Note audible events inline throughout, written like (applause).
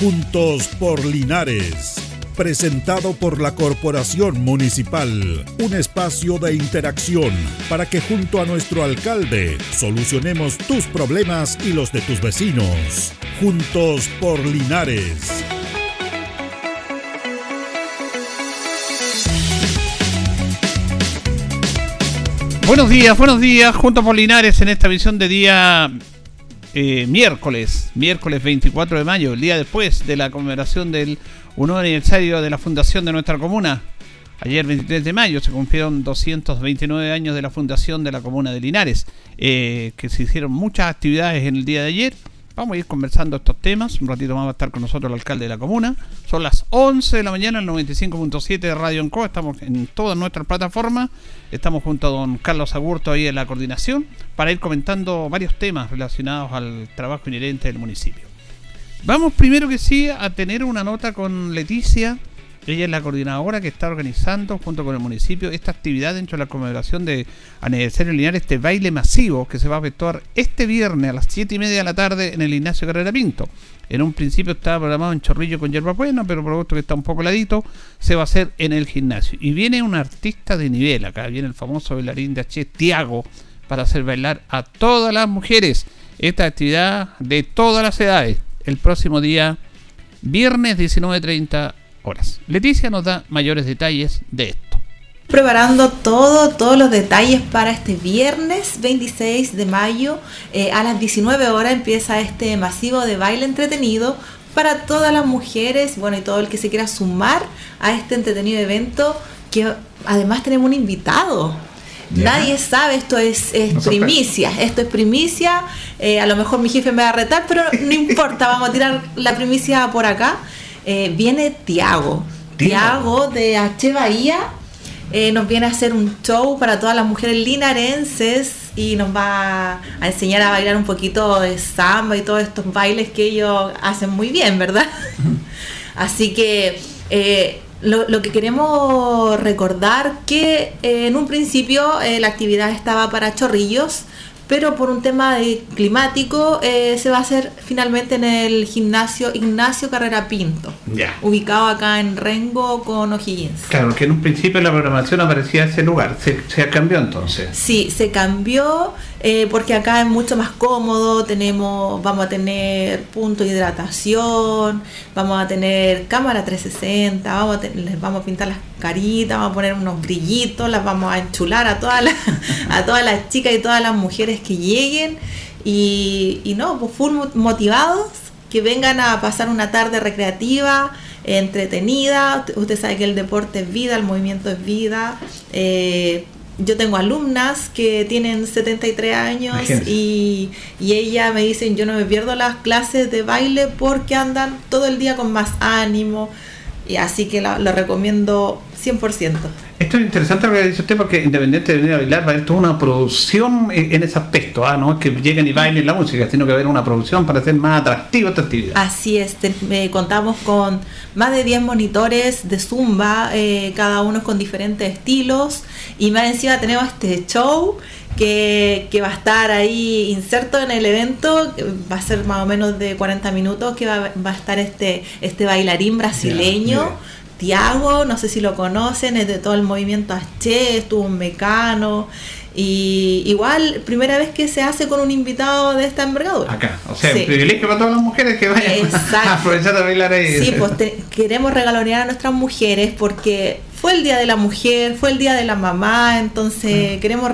Juntos por Linares. Presentado por la Corporación Municipal. Un espacio de interacción para que junto a nuestro alcalde solucionemos tus problemas y los de tus vecinos. Juntos por Linares. Buenos días, buenos días, juntos por Linares en esta visión de día eh, miércoles, miércoles 24 de mayo, el día después de la conmemoración del un aniversario de la fundación de nuestra comuna. Ayer 23 de mayo se cumplieron 229 años de la fundación de la comuna de Linares, eh, que se hicieron muchas actividades en el día de ayer Vamos a ir conversando estos temas. Un ratito más va a estar con nosotros el alcalde de la comuna. Son las 11 de la mañana, el 95.7 de Radio Enco. Estamos en todas nuestras plataformas. Estamos junto a don Carlos Agurto ahí en la coordinación para ir comentando varios temas relacionados al trabajo inherente del municipio. Vamos primero que sí a tener una nota con Leticia ella es la coordinadora que está organizando junto con el municipio esta actividad dentro de la conmemoración de aniversario lineal, este baile masivo que se va a efectuar este viernes a las 7 y media de la tarde en el Ignacio Carrera Pinto. En un principio estaba programado en Chorrillo con Yerba Buena, pero por supuesto que está un poco ladito, se va a hacer en el gimnasio. Y viene un artista de nivel, acá viene el famoso bailarín de H, Tiago, para hacer bailar a todas las mujeres esta actividad de todas las edades. El próximo día, viernes 19.30 Leticia nos da mayores detalles de esto. Preparando todo, todos los detalles para este viernes 26 de mayo eh, a las 19 horas empieza este masivo de baile entretenido para todas las mujeres, bueno y todo el que se quiera sumar a este entretenido evento que además tenemos un invitado. Nadie sabe, esto es, primicia, esto es primicia, eh, a lo mejor mi jefe me va a retar, pero no importa, vamos a tirar la primicia por acá. Eh, viene Tiago. Tiago de H. Bahía eh, nos viene a hacer un show para todas las mujeres linarenses y nos va a enseñar a bailar un poquito de samba y todos estos bailes que ellos hacen muy bien, ¿verdad? (laughs) Así que eh, lo, lo, que queremos recordar que en un principio la actividad estaba para chorrillos, pero por un tema de climático eh, se va a hacer finalmente en el gimnasio Ignacio Carrera Pinto, ubicado acá en Rengo con O'Higgins. Claro, que en un principio la programación aparecía ese lugar, ¿Se, se cambió entonces. Sí, se cambió eh, porque acá es mucho más cómodo, tenemos, vamos a tener punto de hidratación, vamos a tener cámara 360, vamos a les vamos a pintar las caritas, vamos a poner unos brillitos, las vamos a enchular a todas las, (laughs) a todas chicas y todas las mujeres que lleguen y, y no, pues full motivados, que vengan a pasar una tarde recreativa, entretenida, usted sabe que el deporte es vida, el movimiento es vida. Eh, yo tengo alumnas que tienen 73 años y, y ellas me dicen yo no me pierdo las clases de baile porque andan todo el día con más ánimo y así que lo recomiendo 100%. Esto es interesante lo que dice usted porque independiente de venir a bailar, va a haber toda una producción en ese aspecto, ¿ah? no es que lleguen y bailen la música, sino que va a haber una producción para hacer más atractiva esta actividad. Así es, contamos con más de 10 monitores de zumba, eh, cada uno con diferentes estilos, y más encima tenemos este show que, va a estar ahí inserto en el evento, va a ser más o menos de 40 minutos, que va, a estar este, este bailarín brasileño. Tiago, no sé si lo conocen, es de todo el movimiento H, estuvo un mecano. Y igual, primera vez que se hace con un invitado de esta envergadura. Acá, o sea, privilegio para todas las mujeres que vayan (laughs) a aprovechar de bailar ahí. Sí, pues queremos regalonear a nuestras mujeres porque fue el Día de la Mujer, fue el Día de la Mamá, entonces queremos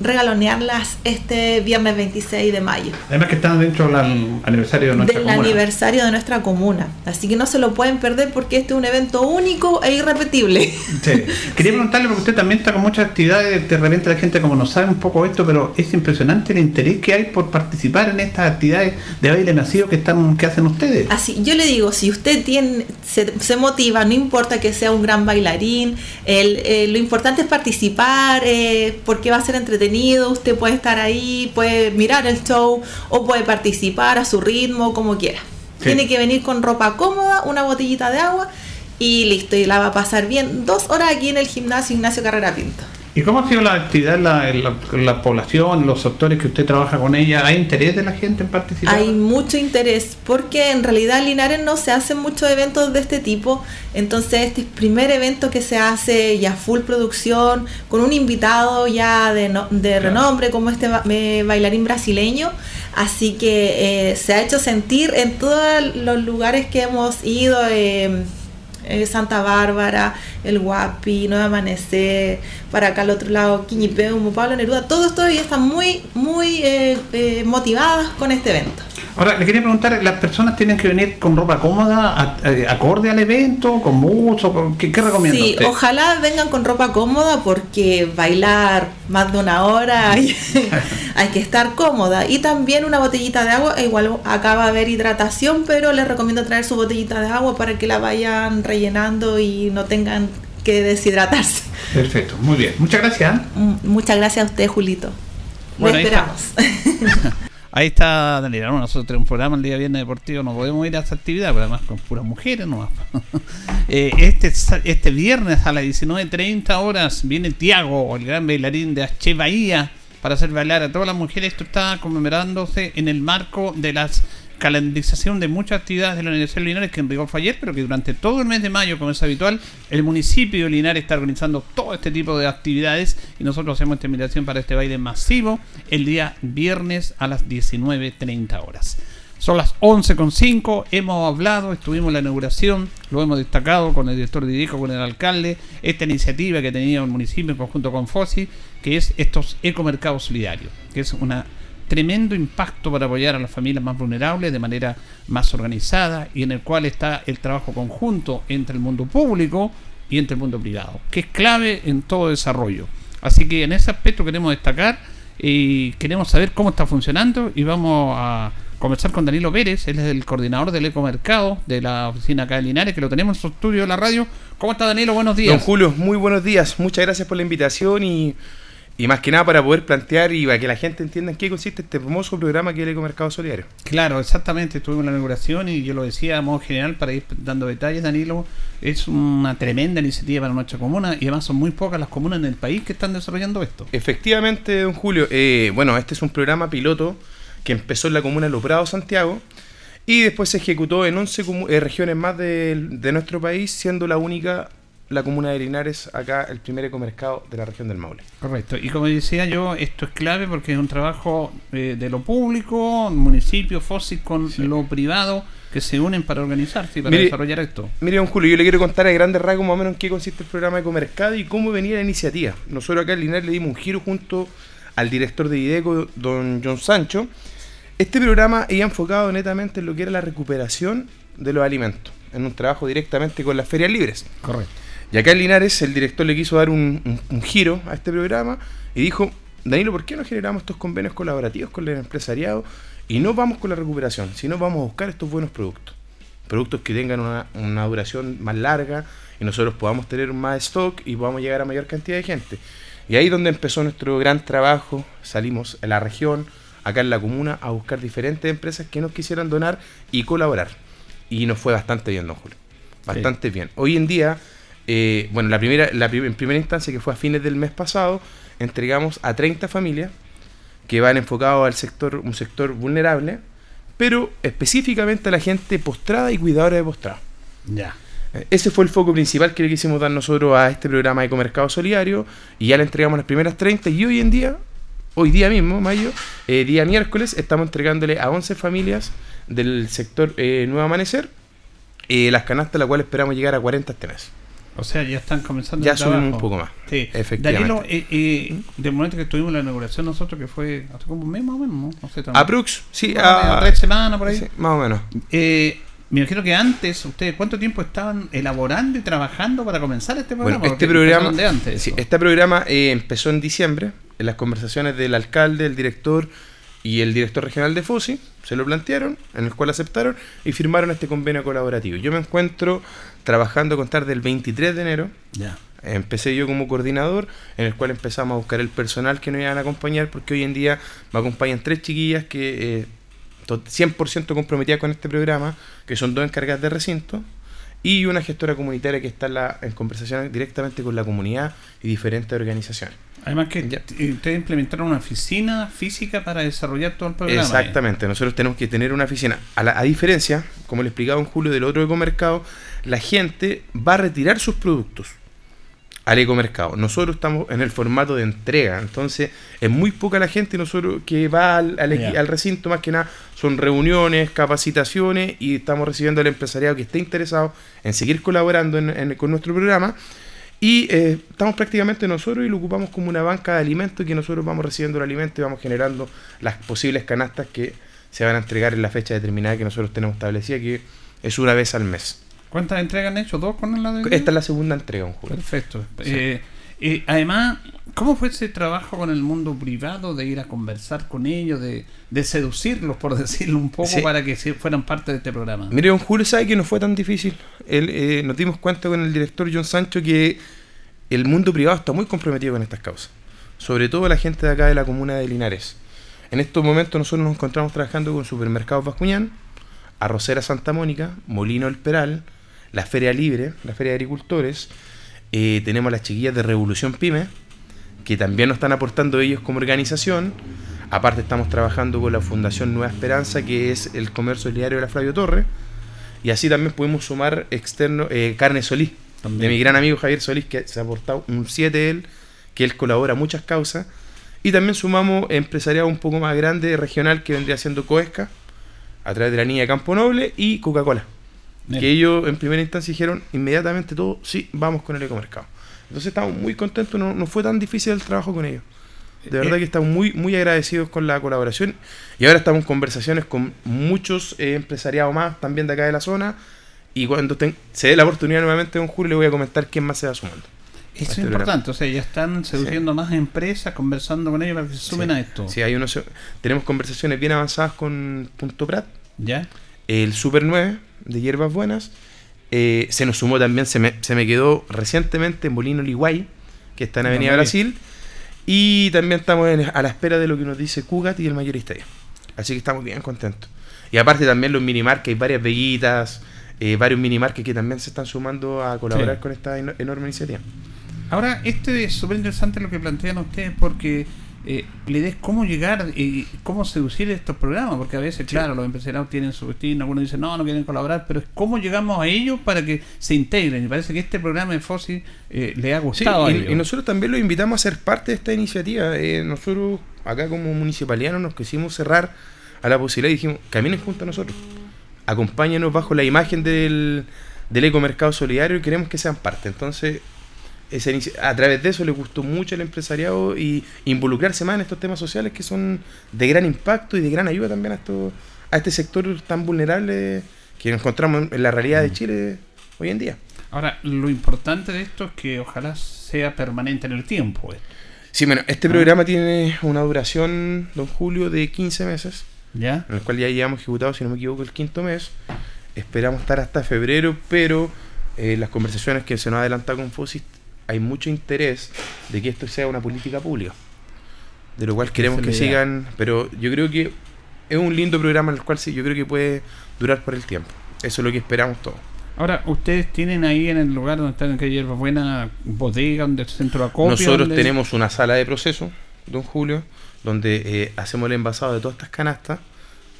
regalonearlas este viernes 26 de mayo. Además que están dentro del aniversario de nuestra del aniversario de nuestra comuna, así que no se lo pueden perder porque este es un evento único e irrepetible. Sí. (laughs) Quería preguntarle porque usted también está con muchas actividades, de repente la gente como no sabe un poco esto, pero es impresionante el interés que hay por participar en estas actividades de baile nacido que están que hacen ustedes. Así, yo le digo, si usted tiene se, se motiva, no importa que sea un gran bailarín, eh, lo importante es participar eh, porque va a ser entretenido, usted puede estar ahí, puede mirar el show o puede participar a su ritmo, como quiera. Tiene que venir con ropa cómoda, una botellita de agua y listo, y la va a pasar bien dos horas aquí en el gimnasio Ignacio Carrera Pinto. ¿Y cómo ha sido la actividad en la, población, los sectores que usted trabaja con ella? ¿Hay interés de la gente en participar? Hay mucho interés, porque en realidad en Linares no se hacen muchos eventos de este tipo. Entonces, este es el primer evento que se hace ya full producción, con un invitado ya de, de renombre como este bailarín brasileño. Así que eh, se ha hecho sentir en todos los lugares que hemos ido. Eh, eh, Santa Bárbara, el Guapi, Nueva Amanecer, para acá al otro lado, Quiñipeo, Pablo Neruda, todos todavía están muy, muy eh, eh, motivadas con este evento. Ahora, le quería preguntar, ¿las personas tienen que venir con ropa cómoda, acorde al evento, con mucho? ¿Qué, qué recomienda Sí, ojalá vengan con ropa cómoda porque bailar más de una hora (laughs) hay, que estar cómoda. Y también una botellita de agua, igual acá va a haber hidratación, pero les recomiendo traer su botellita de agua para que la vayan rellenando y no tengan que deshidratarse. Perfecto, muy bien. Muchas gracias. Mm, muchas gracias a usted, Julito. Bueno, esperamos. (laughs) Ahí está Daniela, nosotros tenemos un programa el día viernes deportivo, no podemos ir a esa actividad, pero además con puras mujeres no (laughs) eh, este, este viernes a las 19.30 horas viene Tiago, el gran bailarín de H. Bahía, para hacer bailar a todas las mujeres. Esto está conmemorándose en el marco de las calendarización de muchas actividades de la Universidad de Linares que en rigor fue ayer, pero que durante todo el mes de mayo, como es habitual, el municipio de Linares está organizando todo este tipo de actividades y nosotros hacemos esta invitación para este baile masivo el día viernes a las 19.30 horas. Son las 11.5, hemos hablado, estuvimos en la inauguración, lo hemos destacado con el director de con el alcalde, esta iniciativa que tenía el municipio en conjunto con FOSI, que es estos ecomercados solidarios, que es una tremendo impacto para apoyar a las familias más vulnerables de manera más organizada y en el cual está el trabajo conjunto entre el mundo público y entre el mundo privado, que es clave en todo desarrollo. Así que en ese aspecto queremos destacar y queremos saber cómo está funcionando y vamos a conversar con Danilo Pérez, él es el coordinador del ecomercado de la oficina acá de Linares, que lo tenemos en su estudio de la radio. ¿Cómo está Danilo? Buenos días. Don Julio, muy buenos días. Muchas gracias por la invitación y y más que nada para poder plantear y para que la gente entienda en qué consiste este famoso programa que es el Ecomercado Solidario. Claro, exactamente. En la inauguración y yo lo decía a modo general para ir dando detalles, Danilo. Es una tremenda iniciativa para nuestra comuna y además son muy pocas las comunas en el país que están desarrollando esto. Efectivamente, don Julio. Eh, bueno, este es un programa piloto que empezó en la comuna de Loprado, Santiago, y después se ejecutó en 11 eh, regiones más de, de nuestro país, siendo la única la comuna de Linares, acá el primer ecomercado de la región del Maule. Correcto. Y como decía yo, esto es clave porque es un trabajo eh, de lo público, municipio, FOSIS con lo privado que se unen para organizarse y para desarrollar esto. Mire, don Julio, yo le quiero contar a grandes rasgos más o menos en qué consiste el programa Ecomercado y cómo venía la iniciativa. Nosotros acá en Linares le dimos un giro junto al director de IDECO, don John Sancho. Este programa iba enfocado netamente en lo que era la recuperación de los alimentos, en un trabajo directamente con las ferias libres. Correcto. Y acá en Linares el director le quiso dar un, giro a este programa y dijo, Danilo, ¿por qué no generamos estos convenios colaborativos con el empresariado y no vamos con la recuperación, sino vamos a buscar estos buenos productos? Productos que tengan una, duración más larga y nosotros podamos tener más stock y podamos llegar a mayor cantidad de gente. Y ahí es donde empezó nuestro gran trabajo, salimos en la región, acá en la comuna, a buscar diferentes empresas que nos quisieran donar y colaborar. Y nos fue bastante bien, don Julio. Bastante bien. Hoy en día eh, bueno, la primera, la en primera instancia, que fue a fines del mes pasado, entregamos a 30 familias que van enfocados al sector, un sector vulnerable, pero específicamente a la gente postrada y cuidadora de postrado. Ya. Eh, ese fue el foco principal que le quisimos dar nosotros a este programa de Ecomercado Solidario y ya le entregamos las primeras 30 y hoy en día, hoy día mismo, mayo, eh, día miércoles, estamos entregándole a 11 familias del sector Nuevo Amanecer las canastas, la cual esperamos llegar a 40 este mes. O sea, ya están comenzando Ya subimos un poco más. Sí, efectivamente. Danilo, eh, eh, del momento que estuvimos en la inauguración nosotros, que fue hace como un mes más o menos, ¿no? no sé, Aprux, sí, a, tres semanas por ahí. Sí, más o menos. Eh, me imagino que antes, ustedes, ¿cuánto tiempo estaban elaborando y trabajando para comenzar este programa? Bueno, este programa, sí, este programa eh, empezó en diciembre, en las conversaciones del alcalde, el director y el director regional de FOSI se lo plantearon, en el cual aceptaron y firmaron este convenio colaborativo. Yo me encuentro trabajando con contar del 23 de enero. Ya. Empecé yo como coordinador, en el cual empezamos a buscar el personal que nos iban a acompañar, porque hoy en día me acompañan tres chiquillas que eh, 100% comprometidas con este programa, que son dos encargadas de recinto, y una gestora comunitaria que está en, la, en conversaciones directamente con la comunidad y diferentes organizaciones. Además que Ya. t- ustedes implementaron una oficina física para desarrollar todo el programa. Exactamente, nosotros tenemos que tener una oficina. A, la- a diferencia, como le explicaba en Julio del otro ecomercado, la gente va a retirar sus productos al ecomercado. Nosotros estamos en el formato de entrega, entonces es muy poca la gente nosotros que va al, al al recinto, más que nada son reuniones, capacitaciones y estamos recibiendo al empresariado que esté interesado en seguir colaborando en- en- con nuestro programa. Y eh, estamos prácticamente nosotros y lo ocupamos como una banca de alimentos que nosotros vamos recibiendo el alimento y vamos generando las posibles canastas que se van a entregar en la fecha determinada que nosotros tenemos establecida, que es una vez al mes. ¿Cuántas entregas han hecho? ¿Dos con la de Esta es la segunda entrega, un juego. Perfecto. Sí. Eh, eh, además, ¿cómo fue ese trabajo con el mundo privado de ir a conversar con ellos, de, de seducirlos, por (laughs) decirlo un poco, Sí. para que fueran parte de este programa? Mire, don Julio sabe que no fue tan difícil. Él, eh, nos dimos cuenta con el director John Sancho que el mundo privado está muy comprometido con estas causas. Sobre todo la gente de acá de la comuna de Linares. En estos momentos nosotros nos encontramos trabajando con Supermercados Bascuñán, Arrocera Santa Mónica, Molino El Peral, la Feria Libre, la Feria de Agricultores. Eh, tenemos las chiquillas de Revolución Pyme, que también nos están aportando ellos como organización. Aparte estamos trabajando con la Fundación Nueva Esperanza, que es el comercio solidario de la Flavio Torre. Y así también podemos sumar externo eh, Carne Solís, También. de mi gran amigo Javier Solís, que se ha aportado un 7 él, que él colabora a muchas causas. Y también sumamos empresariado un poco más grande, regional, que vendría siendo Coesca, a través de la niña de Campo Noble, y Coca-Cola. Bien. Que ellos en primera instancia dijeron inmediatamente todo, sí, vamos con el ecomercado. Entonces estamos muy contentos, no, no fue tan difícil el trabajo con ellos. De verdad Eh, que estamos muy, muy agradecidos con la colaboración. Y ahora estamos en conversaciones con muchos eh, empresariados más también de acá de la zona. Y cuando ten- se dé la oportunidad nuevamente, don Julio, le voy a comentar quién más se va sumando. Eso este es importante, o sea, ya están seduciendo más empresas, conversando con ellos para que se sumen Sí. a esto. Sí, hay unos, tenemos conversaciones bien avanzadas con Punto Prat, ¿Ya? El Super 9 de Hierbas Buenas. Eh, se nos sumó también, se me, se me quedó recientemente Molino Liguay, que está en Avenida Brasil. Y también estamos en- a la espera de lo que nos dice Cugat y el mayorista. Así que estamos bien contentos. Y aparte también los minimarques, hay varias veguitas, eh, varios minimarques que también se están sumando a colaborar Sí. con esta eno- enorme iniciativa. Ahora, este es súper interesante lo que plantean ustedes porque eh, la idea es cómo llegar y cómo seducir estos programas, porque a veces, claro, los empresarios tienen su destino, algunos dicen no, no quieren colaborar, pero es cómo llegamos a ellos para que se integren. Y parece que este programa de FOSI eh, le ha Sí, gustado a y, ellos. y nosotros también los invitamos a ser parte de esta iniciativa. Eh, nosotros, acá como municipalidad, no nos quisimos cerrar a la posibilidad y dijimos, caminen junto a nosotros. Acompáñanos bajo la imagen del, del ecomercado solidario y queremos que sean parte. Entonces, a través de eso le gustó mucho al empresariado y involucrarse más en estos temas sociales que son de gran impacto y de gran ayuda también a, esto, a este sector tan vulnerable que encontramos en la realidad de Chile hoy en día. Ahora, lo importante de esto es que ojalá sea permanente en el tiempo. Sí, bueno, este Ah. programa tiene una duración, don Julio, de 15 meses, ¿Ya? en el cual ya llevamos ejecutado, si no me equivoco, el quinto mes. Esperamos estar hasta febrero, pero eh, las conversaciones que se nos ha adelantado con FOSIS, hay mucho interés de que esto sea una política pública. De lo cual queremos que sigan, pero yo creo que es un lindo programa en el cual sí, yo creo que puede durar por el tiempo. Eso es lo que esperamos todos. Ahora, ustedes tienen ahí en el lugar donde están en Hierba Buena bodega, donde el centro de acopio. Nosotros donde- tenemos una sala de proceso, don Julio, donde eh, hacemos el envasado de todas estas canastas,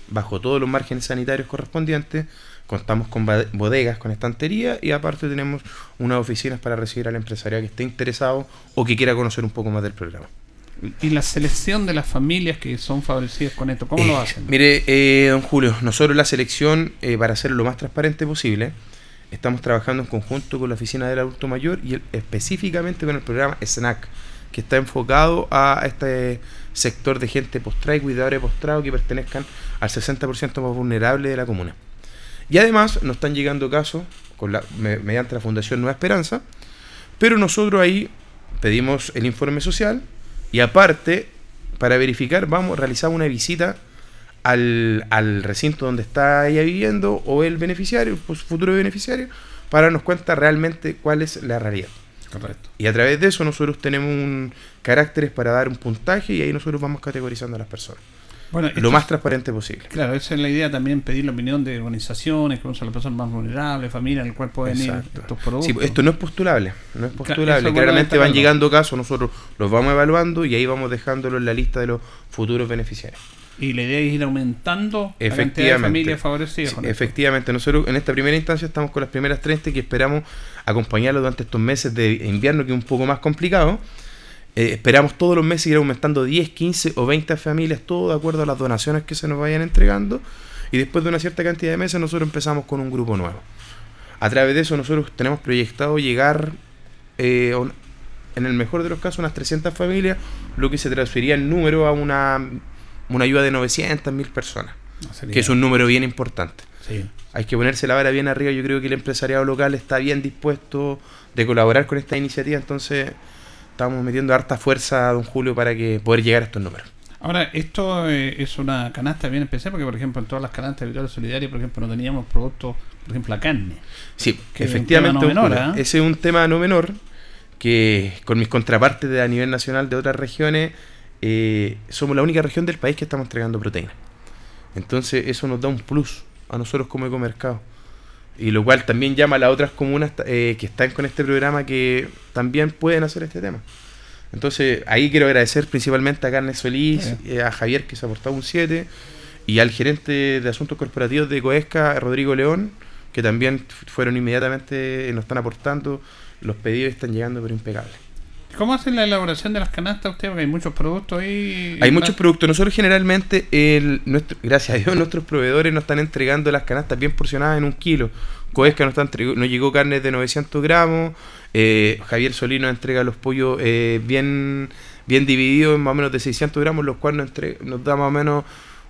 bajo todos los márgenes sanitarios correspondientes. Contamos con bodegas, con estantería y aparte tenemos unas oficinas para recibir al empresariado que esté interesado o que quiera conocer un poco más del programa. Y la selección de las familias que son favorecidas con esto, ¿cómo lo Eh, hacen? Mire, eh, don Julio, nosotros la selección, eh, para hacerlo lo más transparente posible, estamos trabajando en conjunto con la Oficina del Adulto Mayor y el- específicamente con el programa SNAC, que está enfocado a este sector de gente postrada y cuidadores postrados que pertenezcan al 60% más vulnerable de la comuna. Y además nos están llegando casos con la, me- mediante la Fundación Nueva Esperanza, pero nosotros ahí pedimos el informe social y aparte, para verificar, vamos a realizar una visita al, al recinto donde está ella viviendo o el beneficiario, pues futuro beneficiario, para darnos cuenta realmente cuál es la realidad. Correcto. Y a través de eso nosotros tenemos un caracteres para dar un puntaje y ahí nosotros vamos categorizando a las personas. Bueno, lo más transparente posible. Claro, esa es la idea también, pedir la opinión de organizaciones, que son las personas más vulnerables, familias, en el cual pueden ir estos productos. Sí, esto no es postulable, no es postulable. Claramente van llegando casos, nosotros los vamos evaluando y ahí vamos dejándolo en la lista de los futuros beneficiarios. Y la idea es ir aumentando la cantidad de familias favorecidas. Sí, efectivamente, nosotros en esta primera instancia estamos con las primeras 30 que esperamos acompañarlos durante estos meses de invierno que es un poco más complicado. Eh, esperamos todos los meses ir aumentando 10, 15 o 20 familias, todo de acuerdo a las donaciones que se nos vayan entregando. Y después de una cierta cantidad de meses nosotros empezamos con un grupo nuevo. A través de eso nosotros tenemos proyectado llegar, eh, un- en el mejor de los casos, unas 300 familias, lo que se transferiría en número a una, una ayuda de 900, 1000 personas, No, que es un número bien importante. sí. Hay que ponerse la vara bien arriba. Yo creo que el empresariado local está bien dispuesto de colaborar con esta iniciativa. Entonces, estamos metiendo harta fuerza a don Julio para que poder llegar a estos números. Ahora, esto eh, es una canasta bien especial porque, por ejemplo, en todas las canastas de Victoria Solidaria, por ejemplo, no teníamos productos, por ejemplo, la carne. Sí, Que efectivamente. no menor, ¿ah? Ese es un tema no menor que con mis contrapartes de a nivel nacional de otras regiones, eh, somos la única región del país que estamos entregando proteína. Entonces, eso nos da un plus a nosotros como ecomercado. Y lo cual también llama a las otras comunas eh, que están con este programa que también pueden hacer este tema. Entonces, ahí quiero agradecer principalmente a Carnes Solís, eh, a Javier que se ha aportado un 7 y al gerente de asuntos corporativos de Coesca, Rodrigo León, que también fueron inmediatamente, eh, nos están aportando, los pedidos están llegando pero impecables. ¿Cómo hacen la elaboración de las canastas ustedes? Porque hay muchos productos ahí. Hay muchos productos. Nosotros generalmente, el, nuestro, gracias a Dios, (laughs) nuestros proveedores nos están entregando las canastas bien porcionadas en un kilo. Coesca nos, está nos llegó carne de 900 gramos. eh, Javier Solís nos entrega los pollos eh, bien, bien divididos en más o menos de 600 gramos, los cuales nos, entre- nos da más o menos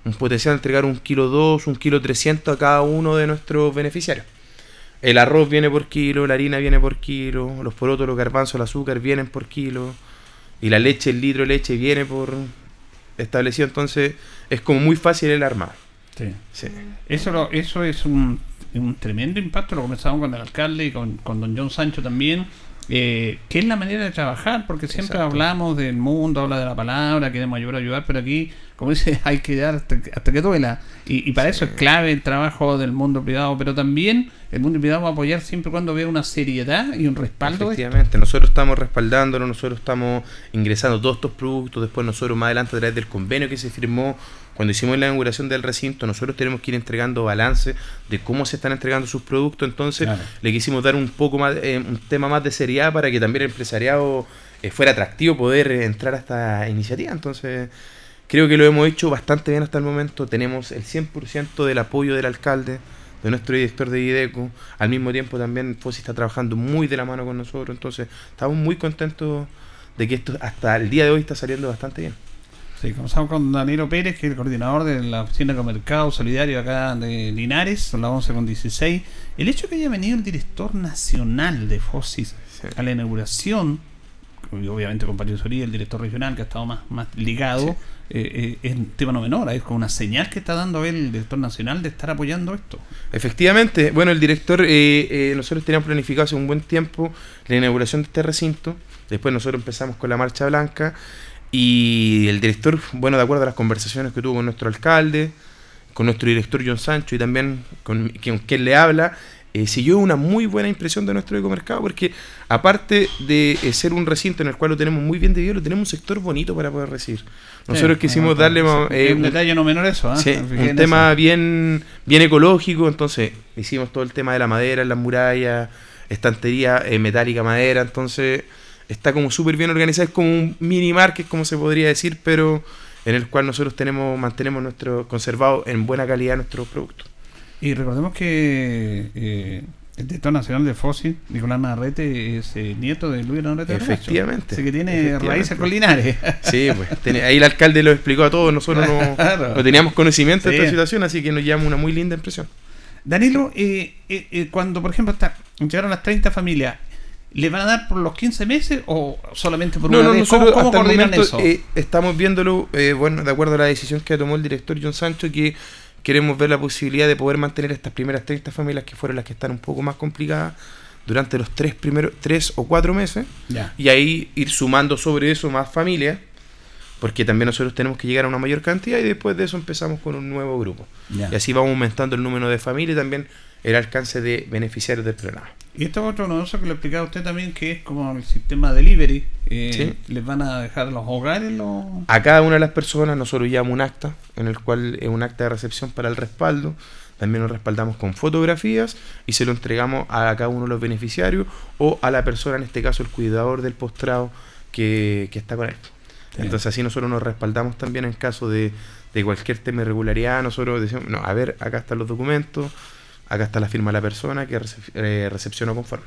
un potencial de entregar un kilo 2, un kilo 300 a cada uno de nuestros beneficiarios. El arroz viene por kilo, la harina viene por kilo, los porotos, los garbanzos, el azúcar vienen por kilo. Y la leche, el litro de leche viene por establecido. Entonces es como muy fácil el armado. Sí. Sí. Eso, lo- eso es un, un tremendo impacto, lo conversamos con el alcalde y con, con don John Sancho también, eh, que es la manera de trabajar, porque siempre Exacto. hablamos del mundo, habla de la palabra, queremos ayudar a ayudar, pero aquí, como dice, (laughs) hay que dar hasta, que- hasta que duela. Y, y para eso es clave el trabajo del mundo privado, pero también el mundo privado va a apoyar siempre cuando vea una seriedad y un respaldo. Efectivamente, nosotros estamos respaldándolo, nosotros estamos ingresando todos estos productos, después nosotros más adelante a través del convenio que se firmó cuando hicimos la inauguración del recinto, nosotros tenemos que ir entregando balance de cómo se están entregando sus productos, entonces Claro. le quisimos dar un poco más, eh, un tema más de seriedad para que también el empresariado eh, fuera atractivo poder eh, entrar a esta iniciativa, entonces creo que lo hemos hecho bastante bien hasta el momento, tenemos el 100% del apoyo del alcalde, de nuestro director de IDECO. Al mismo tiempo también FOSI está trabajando muy de la mano con nosotros. Entonces estamos muy contentos de que esto hasta el día de hoy está saliendo bastante bien. Sí, comenzamos con Danilo Pérez, que es el coordinador de la oficina de Mercado Solidario acá de Linares, son las 11 con 16. El hecho de que haya venido el director nacional de FOSIS Sí. a la inauguración, obviamente con Patio Soría, el director regional que ha estado más, más ligado, eh, eh, es un tema no menor, es como una señal que está dando el director nacional de estar apoyando esto. Efectivamente, bueno, el director, eh, nosotros teníamos planificado hace un buen tiempo la inauguración de este recinto. Después nosotros empezamos con la Marcha Blanca. Y el director, bueno, de acuerdo a las conversaciones que tuvo con nuestro alcalde, con nuestro director John Sancho y también con quien le habla, eh, siguió una muy buena impresión de nuestro ecomercado porque aparte de eh, ser un recinto en el cual lo tenemos muy bien dividido, lo tenemos un sector bonito para poder recibir. Nosotros Sí, quisimos darle eh, un un- detalle no menor eso, ¿ah? Sí, fijé un tema eso. bien, bien ecológico, entonces hicimos todo el tema de la madera, en las murallas, estantería eh, metálica madera, entonces está como súper bien organizado, es como un mini market, como se podría decir, pero en el cual nosotros tenemos, mantenemos nuestro conservado en buena calidad nuestros productos. Y recordemos que eh, el director nacional de FOSI, Nicolás Narrete, es eh, nieto de Luis Narrete. Efectivamente, Así que tiene efectivamente. raíces con Linares. (laughs) Sí, pues tiene- ahí el alcalde lo explicó a todos, nosotros no, (laughs) Claro. no teníamos conocimiento de esta situación, así que nos llama una muy linda impresión. Danilo, eh, eh, eh, cuando por ejemplo está, llegaron las 30 familias, ¿le van a dar por los 15 meses o solamente por No, una no, vez? ¿Cómo, nosotros cómo coordinan momento, eso? eh, estamos viéndolo, eh, bueno, de acuerdo a la decisión que tomó el director John Sancho, que queremos ver la posibilidad de poder mantener estas primeras 30 familias que fueron las que están un poco más complicadas durante los tres primeros, tres o cuatro meses, y ahí ir sumando sobre eso más familias, porque también nosotros tenemos que llegar a una mayor cantidad y después de eso empezamos con un nuevo grupo. Y así vamos aumentando el número de familias y también el alcance de beneficiarios del programa. Y esto es otro novedoso que lo explicaba usted también, que es como el sistema delivery. Eh, Sí. ¿Les van a dejar los hogares los...? A cada una de las personas nosotros llevamos un acta, en el cual es un acta de recepción para el respaldo. También nos respaldamos con fotografías y se lo entregamos a cada uno de los beneficiarios o a la persona, en este caso el cuidador del postrado que, que está con. Bien. Entonces así nosotros nos respaldamos también en caso de, de cualquier tema de irregularidad. Nosotros decimos, no, a ver, acá están los documentos, acá está la firma de la persona que recep- eh, recepcionó conforme.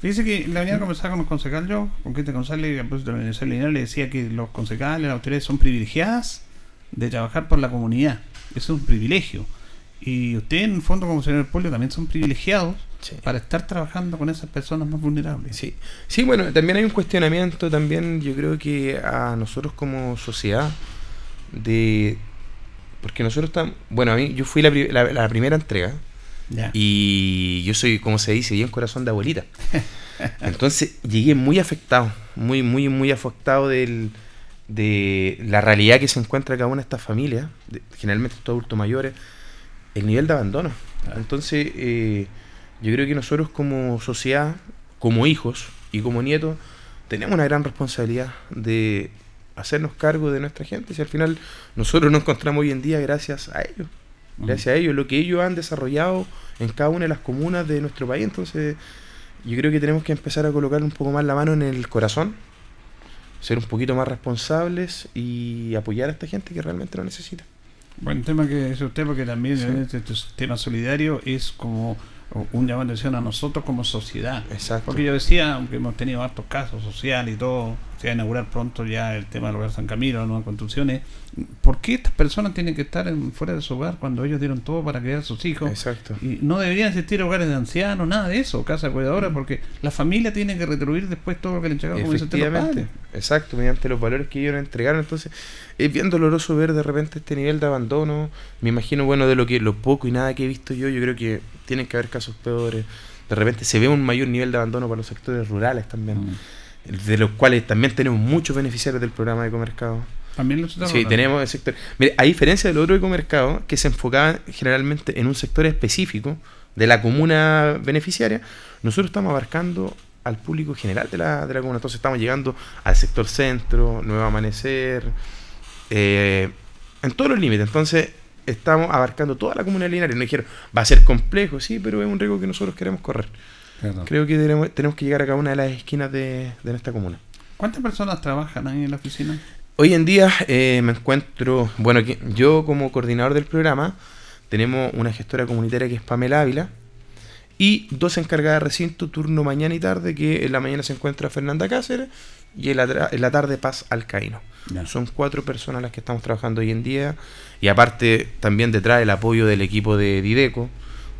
Fíjese que la mañana conversaba con el concejal yo, con Cristian González, a propósito de la Universidad Lineal, le decía que los concejales, las autoridades son privilegiadas de trabajar por la comunidad. Eso es un privilegio. Y usted, en el fondo, como señor del pueblo, también son privilegiados Sí. para estar trabajando con esas personas más vulnerables. Sí, sí, bueno, también hay un cuestionamiento también, yo creo que a nosotros como sociedad, de... Porque nosotros estamos... Bueno, a mí, yo fui la, pri- la- la primera entrega Y yo soy, como se dice, bien corazón de abuelita. (laughs) Entonces llegué muy afectado, muy, muy, muy afectado del, de la realidad que se encuentra cada una de estas familias, de- generalmente estos adultos mayores, el nivel de abandono. Entonces, eh, yo creo que nosotros como sociedad, como hijos y como nietos, tenemos una gran responsabilidad de hacernos cargo de nuestra gente. Si al final nosotros nos encontramos hoy en día gracias a ellos gracias a ellos, lo que ellos han desarrollado en cada una de las comunas de nuestro país. Entonces, yo creo que tenemos que empezar a colocar un poco más la mano en el corazón, ser un poquito más responsables y apoyar a esta gente que realmente lo necesita. Buen tema que es usted, porque también Sí. en este tema solidario es como un llamado de atención a nosotros como sociedad. Exacto. Porque yo decía, aunque hemos tenido hartos casos sociales y todo, se va a inaugurar pronto ya el tema del hogar San Camilo, las nuevas construcciones. ¿Por qué estas personas tienen que estar en- fuera de su hogar cuando ellos dieron todo para criar a sus hijos? Exacto. Y no deberían existir hogares de ancianos, nada de eso, casa de cuidadora, porque la familia tiene que retribuir después todo lo que le entregaron, como Efectivamente, exacto, mediante los valores que ellos nos entregaron. Entonces, es bien doloroso ver de repente este nivel de abandono. Me imagino, bueno, de lo que lo poco y nada que he visto yo, yo creo que tienen que haber casos peores. De repente se ve un mayor nivel de abandono para los sectores rurales también, Mm. De los cuales también tenemos muchos beneficiarios del programa de Ecomercado. También los Sí, tenemos el sector. Mire, a diferencia del otro ecomercado, que se enfocaba generalmente en un sector específico de la comuna beneficiaria, nosotros estamos abarcando al público general de la, de la comuna. Entonces estamos llegando al sector centro, Nuevo Amanecer, eh, en todos los límites. Entonces estamos abarcando toda la comuna de Linares. Nos dijeron, va a ser complejo, sí, pero es un riesgo que nosotros queremos correr. Claro. Creo que tenemos, tenemos que llegar a cada una de las esquinas de, de nuestra comuna. ¿Cuántas personas trabajan ahí en la oficina? Hoy en día eh, me encuentro, bueno, yo como coordinador del programa tenemos una gestora comunitaria que es Pamela Ávila y dos encargadas de recinto, turno mañana y tarde, que en la mañana se encuentra Fernanda Cáceres y en la, tra- en la tarde Paz Alcaíno. Ya. Son cuatro personas las que estamos trabajando hoy en día y aparte también detrás el apoyo del equipo de Dideco,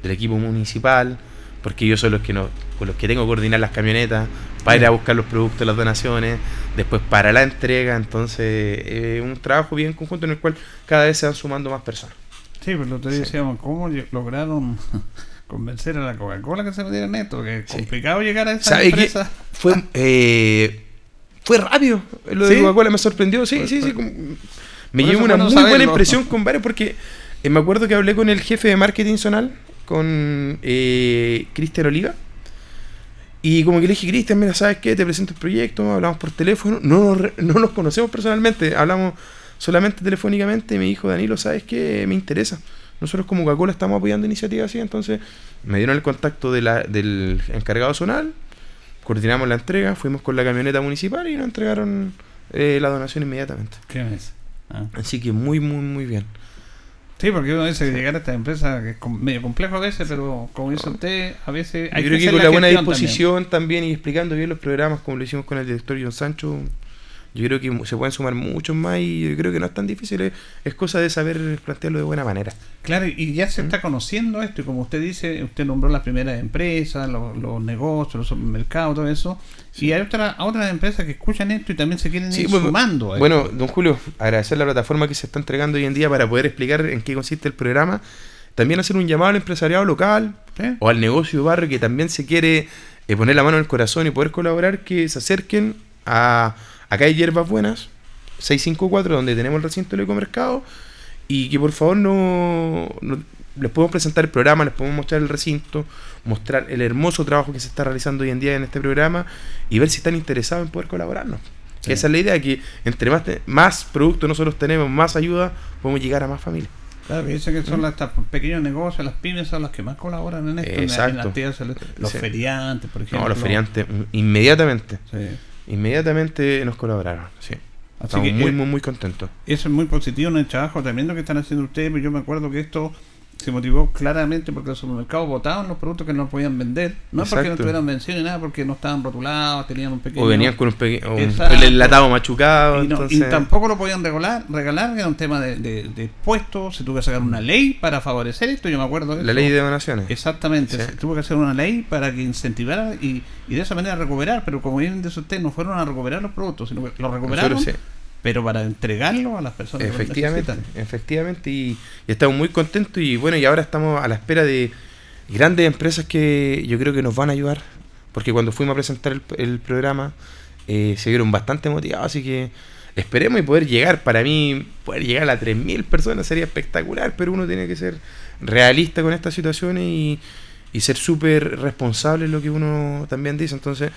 del equipo municipal, porque yo soy los que no, con los que tengo que coordinar las camionetas para ir a buscar los productos, las donaciones, después para la entrega, entonces es un trabajo bien conjunto en el cual cada vez se van sumando más personas. Sí, pero otro día Sí. decíamos, ¿cómo lograron (laughs) convencer a la Coca-Cola que se metiera en esto? Que es Sí. complicado llegar a esa ¿Sabe qué? empresa. Fue, (laughs) eh, fue rápido, lo de ¿Sí? Coca-Cola me sorprendió, sí, sí, sí, como- me eso una bueno muy buena impresión con varios porque eh, me acuerdo que hablé con el jefe de marketing zonal, con eh, Cristian Oliva, y como que le dije, Cristian, mira, ¿sabes qué? Te presento el proyecto, hablamos por teléfono, no nos, no nos conocemos personalmente, hablamos solamente telefónicamente, y me dijo, Danilo, ¿sabes qué? Me interesa. Nosotros como Coca-Cola estamos apoyando iniciativas así, entonces me dieron el contacto de la, del encargado zonal, coordinamos la entrega, fuimos con la camioneta municipal y nos entregaron eh, la donación inmediatamente. ¿Qué mes? Ah. Así que muy, muy, muy bien. Sí, porque uno dice que llegar a esta empresa que es medio complejo a veces, pero como dice usted, a veces hay Yo creo que hacer con la buena disposición también. y explicando bien los programas, como lo hicimos con el director John Sancho, yo creo que se pueden sumar muchos más y yo creo que no es tan difícil, es, es cosa de saber plantearlo de buena manera. Claro, y ya se está conociendo esto, y como usted dice, usted nombró las primeras empresas, los, los negocios, los supermercados, todo eso, y hay otra, otras empresas que escuchan esto y también se quieren Sí, ir bueno, sumando. a Bueno, don Julio, agradecer la plataforma que se está entregando hoy en día para poder explicar en qué consiste el programa. También hacer un llamado al empresariado local o al negocio de barrio que también se quiere eh, poner la mano en el corazón y poder colaborar, que se acerquen a acá hay hierbas buenas, 654, donde tenemos el recinto del ecomercado, y que por favor no, no- les podemos presentar el programa, les podemos mostrar el recinto, mostrar el hermoso trabajo que se está realizando hoy en día en este programa y ver si están interesados en poder colaborarnos. Esa es la idea, que entre más, te- más productos nosotros tenemos, más ayuda, podemos llegar a más familias. Claro, dice que son las pequeños negocios, las pymes son las que más colaboran en esto. en en Exacto. Los Sí. feriantes, por ejemplo. No, los feriantes, mm, inmediatamente, Sí. Inmediatamente nos colaboraron. Sí. Así Estamos que, muy, eh, muy, muy contentos. Eso es muy positivo en el trabajo tremendo que están haciendo ustedes, pero yo me acuerdo que esto se motivó claramente porque los supermercados votaban los productos que no podían vender, no porque no Exacto. estuvieran vencidos ni nada, porque no estaban rotulados, tenían un pequeño... O venían con un, peque- un Exacto. el enlatado machucado. y, no- y entonces, tampoco lo podían regalar, regalar, era un tema de, de, de puestos, se tuvo que sacar una ley para favorecer esto, yo me acuerdo de la ley de donaciones. Exactamente, Sí. se tuvo que hacer una ley para que incentivara y, y de esa manera recuperar, pero como bien dice usted, no fueron a recuperar los productos, sino que los recuperaron, sí. Pero para entregarlo a las personas que Efectivamente, necesitan. efectivamente, y, y estamos muy contentos y bueno, y ahora estamos a la espera de grandes empresas que yo creo que nos van a ayudar, porque cuando fuimos a presentar el, el programa eh, se vieron bastante motivados, así que esperemos y poder llegar, para mí poder llegar a las 3.000 personas sería espectacular, pero uno tiene que ser realista con estas situaciones y, y ser súper responsable en lo que uno también dice, entonces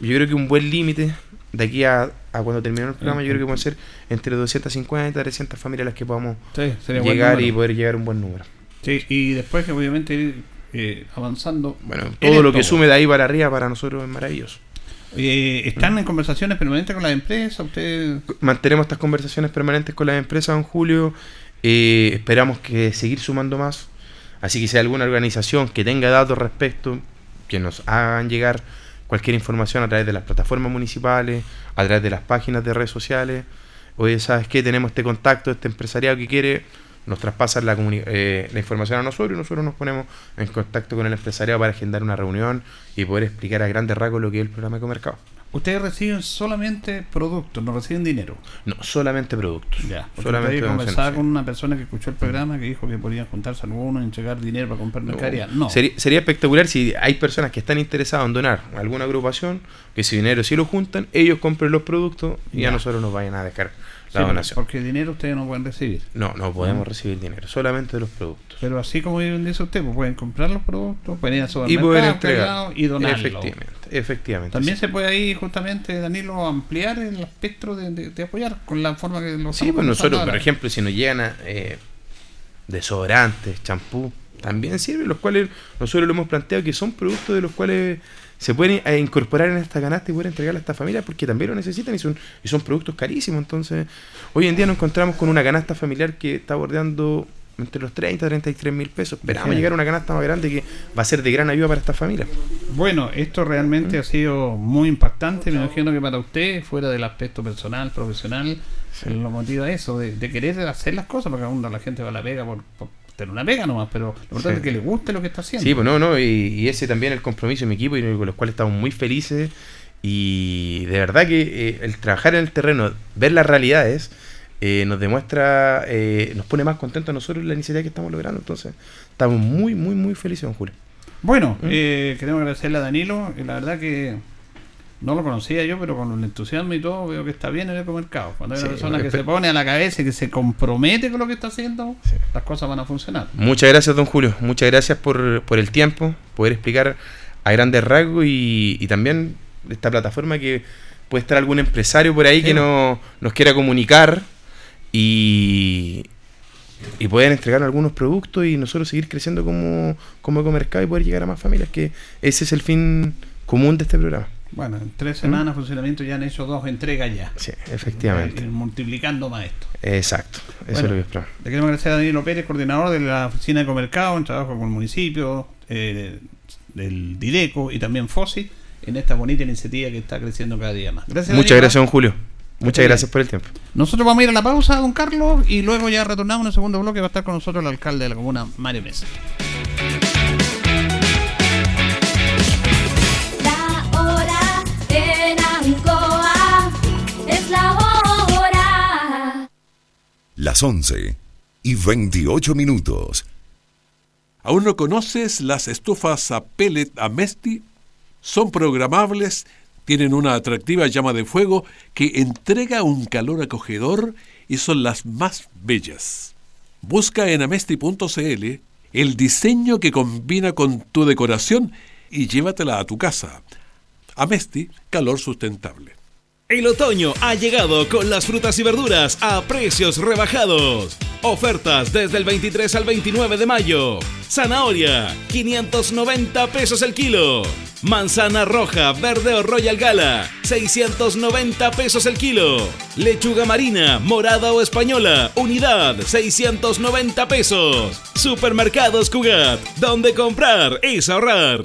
yo creo que un buen límite de aquí a, a cuando termine el programa, yo creo que pueden ser entre 250 y 300 familias las que podamos Sí, llegar y poder llegar a un buen número. Sí, y después que obviamente ir eh, avanzando. Bueno, en todo lo que sume de ahí para arriba para nosotros es maravilloso. Eh, ¿Están en conversaciones permanentes con la empresa? ¿Usted Mantenemos estas conversaciones permanentes con las empresas, don Julio. Eh, esperamos que seguir sumando más. Así que si hay alguna organización que tenga datos respecto, que nos hagan llegar cualquier información a través de las plataformas municipales, a través de las páginas de redes sociales. Oye, ¿sabes qué? Tenemos este contacto, este empresariado que quiere, nos traspasan la, eh, la información a nosotros y nosotros nos ponemos en contacto con el empresariado para agendar una reunión y poder explicar a grandes rasgos lo que es el programa Ecomercado. Ustedes reciben solamente productos, no reciben dinero? No, solamente productos. Ya, solamente conversaba con una persona que escuchó el programa que dijo que podían juntarse algunos y entregar dinero para comprar mercadería. No. Sería, sería espectacular si hay personas que están interesadas en donar a alguna agrupación, que ese dinero si lo juntan, ellos compren los productos y Ya. a nosotros nos vayan a dejar Sí, la donación. Porque dinero ustedes no pueden recibir. No, no podemos recibir dinero, solamente de los productos. Pero así como dice usted, pues pueden comprar los productos, pueden ir al Y supermercado, poder entregar. y donarlo. Efectivamente, efectivamente. También sí. se puede ahí justamente, Danilo, ampliar el espectro de, de- de apoyar con la forma que lo Sí, pues nosotros, por ejemplo, si nos llegan a, eh, desodorantes, champú, también sirven, los cuales nosotros lo hemos planteado que son productos de los cuales se pueden eh, incorporar en esta canasta y poder entregarle a esta familia porque también lo necesitan y son, y son productos carísimos. Entonces, hoy en día nos encontramos con una canasta familiar que está bordeando entre los 30 y 33 mil pesos. Esperamos llegar a una canasta más grande que va a ser de gran ayuda para esta familia. Bueno, esto Mm. realmente ha sido muy impactante. Me imagino que para usted, fuera del aspecto personal, profesional, lo motiva eso, de, de querer hacer las cosas, porque aún la gente va a la pega por, por tener una pega nomás, pero lo importante Sí. es que le guste lo que está haciendo. Sí, pues no, no, y, y ese también el compromiso de mi equipo y con los cuales estamos muy felices. Y de verdad que eh, el trabajar en el terreno, ver las realidades, eh, nos demuestra, eh, nos pone más contentos a nosotros la iniciativa que estamos logrando. Entonces, estamos muy, muy, muy felices, don Julio. Bueno, ¿Mm? eh, queremos agradecerle a Danilo, y la verdad que no lo conocía yo, pero con el entusiasmo y todo veo que está bien el ecomercado. Cuando hay una persona que se pone a la cabeza y que se compromete con lo que está haciendo, Sí. las cosas van a funcionar. Muchas gracias, don Julio. Muchas gracias por, por el tiempo, poder explicar a grandes rasgos y, y también esta plataforma que puede estar algún empresario por ahí Sí. que no, nos quiera comunicar y, y pueden entregar algunos productos y nosotros seguir creciendo como, como ecomercado y poder llegar a más familias, que ese es el fin común de este programa. Bueno, en tres semanas de funcionamiento ya han hecho dos entregas ya. Sí, efectivamente. Eh, multiplicando más esto. Exacto. Eso Bueno. es lo que esperamos. Le queremos agradecer a Danilo Pérez, coordinador de la oficina de Comercado, en trabajo con el municipio, eh, del Dideco y también FOSI, en esta bonita iniciativa que está creciendo cada día más. Gracias. Muchas Danilo. gracias, don Julio. Muchas gracias por el tiempo. Nosotros vamos a ir a la pausa, don Carlos, y luego ya retornamos en el segundo bloque. Va a estar con nosotros el alcalde de la comuna, Mario Mesa. La hora en Ancoa es la hora. Las 11 y 28 minutos. ¿Aún no conoces las estufas a pellet Amesti? Son programables, Tienen una atractiva llama de fuego que entrega un calor acogedor y son las más bellas. Busca en amesti.cl el diseño que combina con tu decoración y llévatela a tu casa. Amesti, calor sustentable. El otoño ha llegado con las frutas y verduras a precios rebajados. Ofertas desde el 23 al 29 de mayo. Zanahoria, 590 pesos el kilo. Manzana roja, verde o Royal Gala, 690 pesos el kilo. Lechuga marina, morada o española, unidad, 690 pesos. Supermercados Cugat, donde comprar es ahorrar.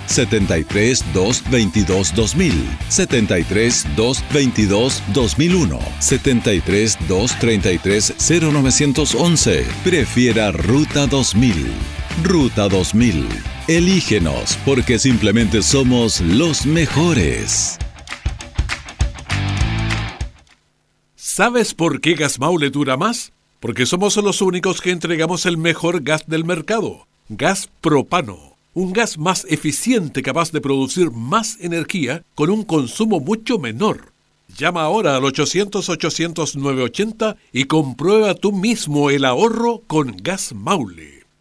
73 222 2000, 73 222 2001, 73 233 0911. Prefiera Ruta 2000. Ruta 2000. Elígenos porque simplemente somos los mejores. ¿Sabes por qué Gas Maule dura más? Porque somos los únicos que entregamos el mejor gas del mercado. Gas propano un gas más eficiente capaz de producir más energía con un consumo mucho menor. Llama ahora al 800-800-980 y comprueba tú mismo el ahorro con Gas Maule.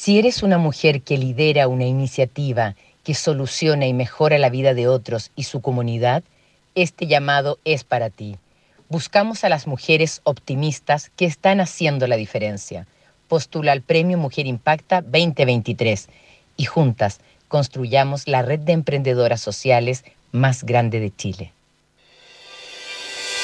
Si eres una mujer que lidera una iniciativa que soluciona y mejora la vida de otros y su comunidad, este llamado es para ti. Buscamos a las mujeres optimistas que están haciendo la diferencia. Postula al Premio Mujer Impacta 2023 y juntas construyamos la red de emprendedoras sociales más grande de Chile.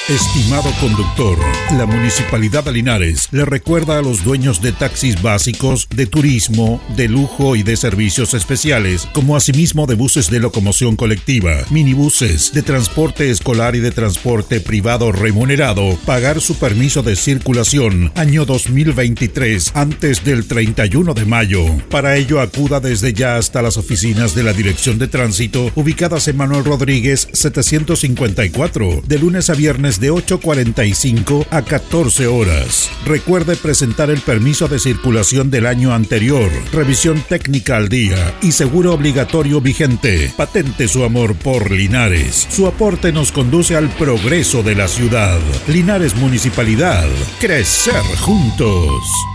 Estimado conductor, la Municipalidad de Linares le recuerda a los dueños de taxis básicos, de turismo, de lujo y de servicios especiales, como asimismo de buses de locomoción colectiva, minibuses, de transporte escolar y de transporte privado remunerado, pagar su permiso de circulación año 2023 antes del 31 de mayo. Para ello acuda desde ya hasta las oficinas de la Dirección de Tránsito ubicadas en Manuel Rodríguez 754, de lunes a viernes de 8.45 a 14 horas. Recuerde presentar el permiso de circulación del año anterior, revisión técnica al día y seguro obligatorio vigente. Patente su amor por Linares. Su aporte nos conduce al progreso de la ciudad. Linares Municipalidad. Crecer juntos.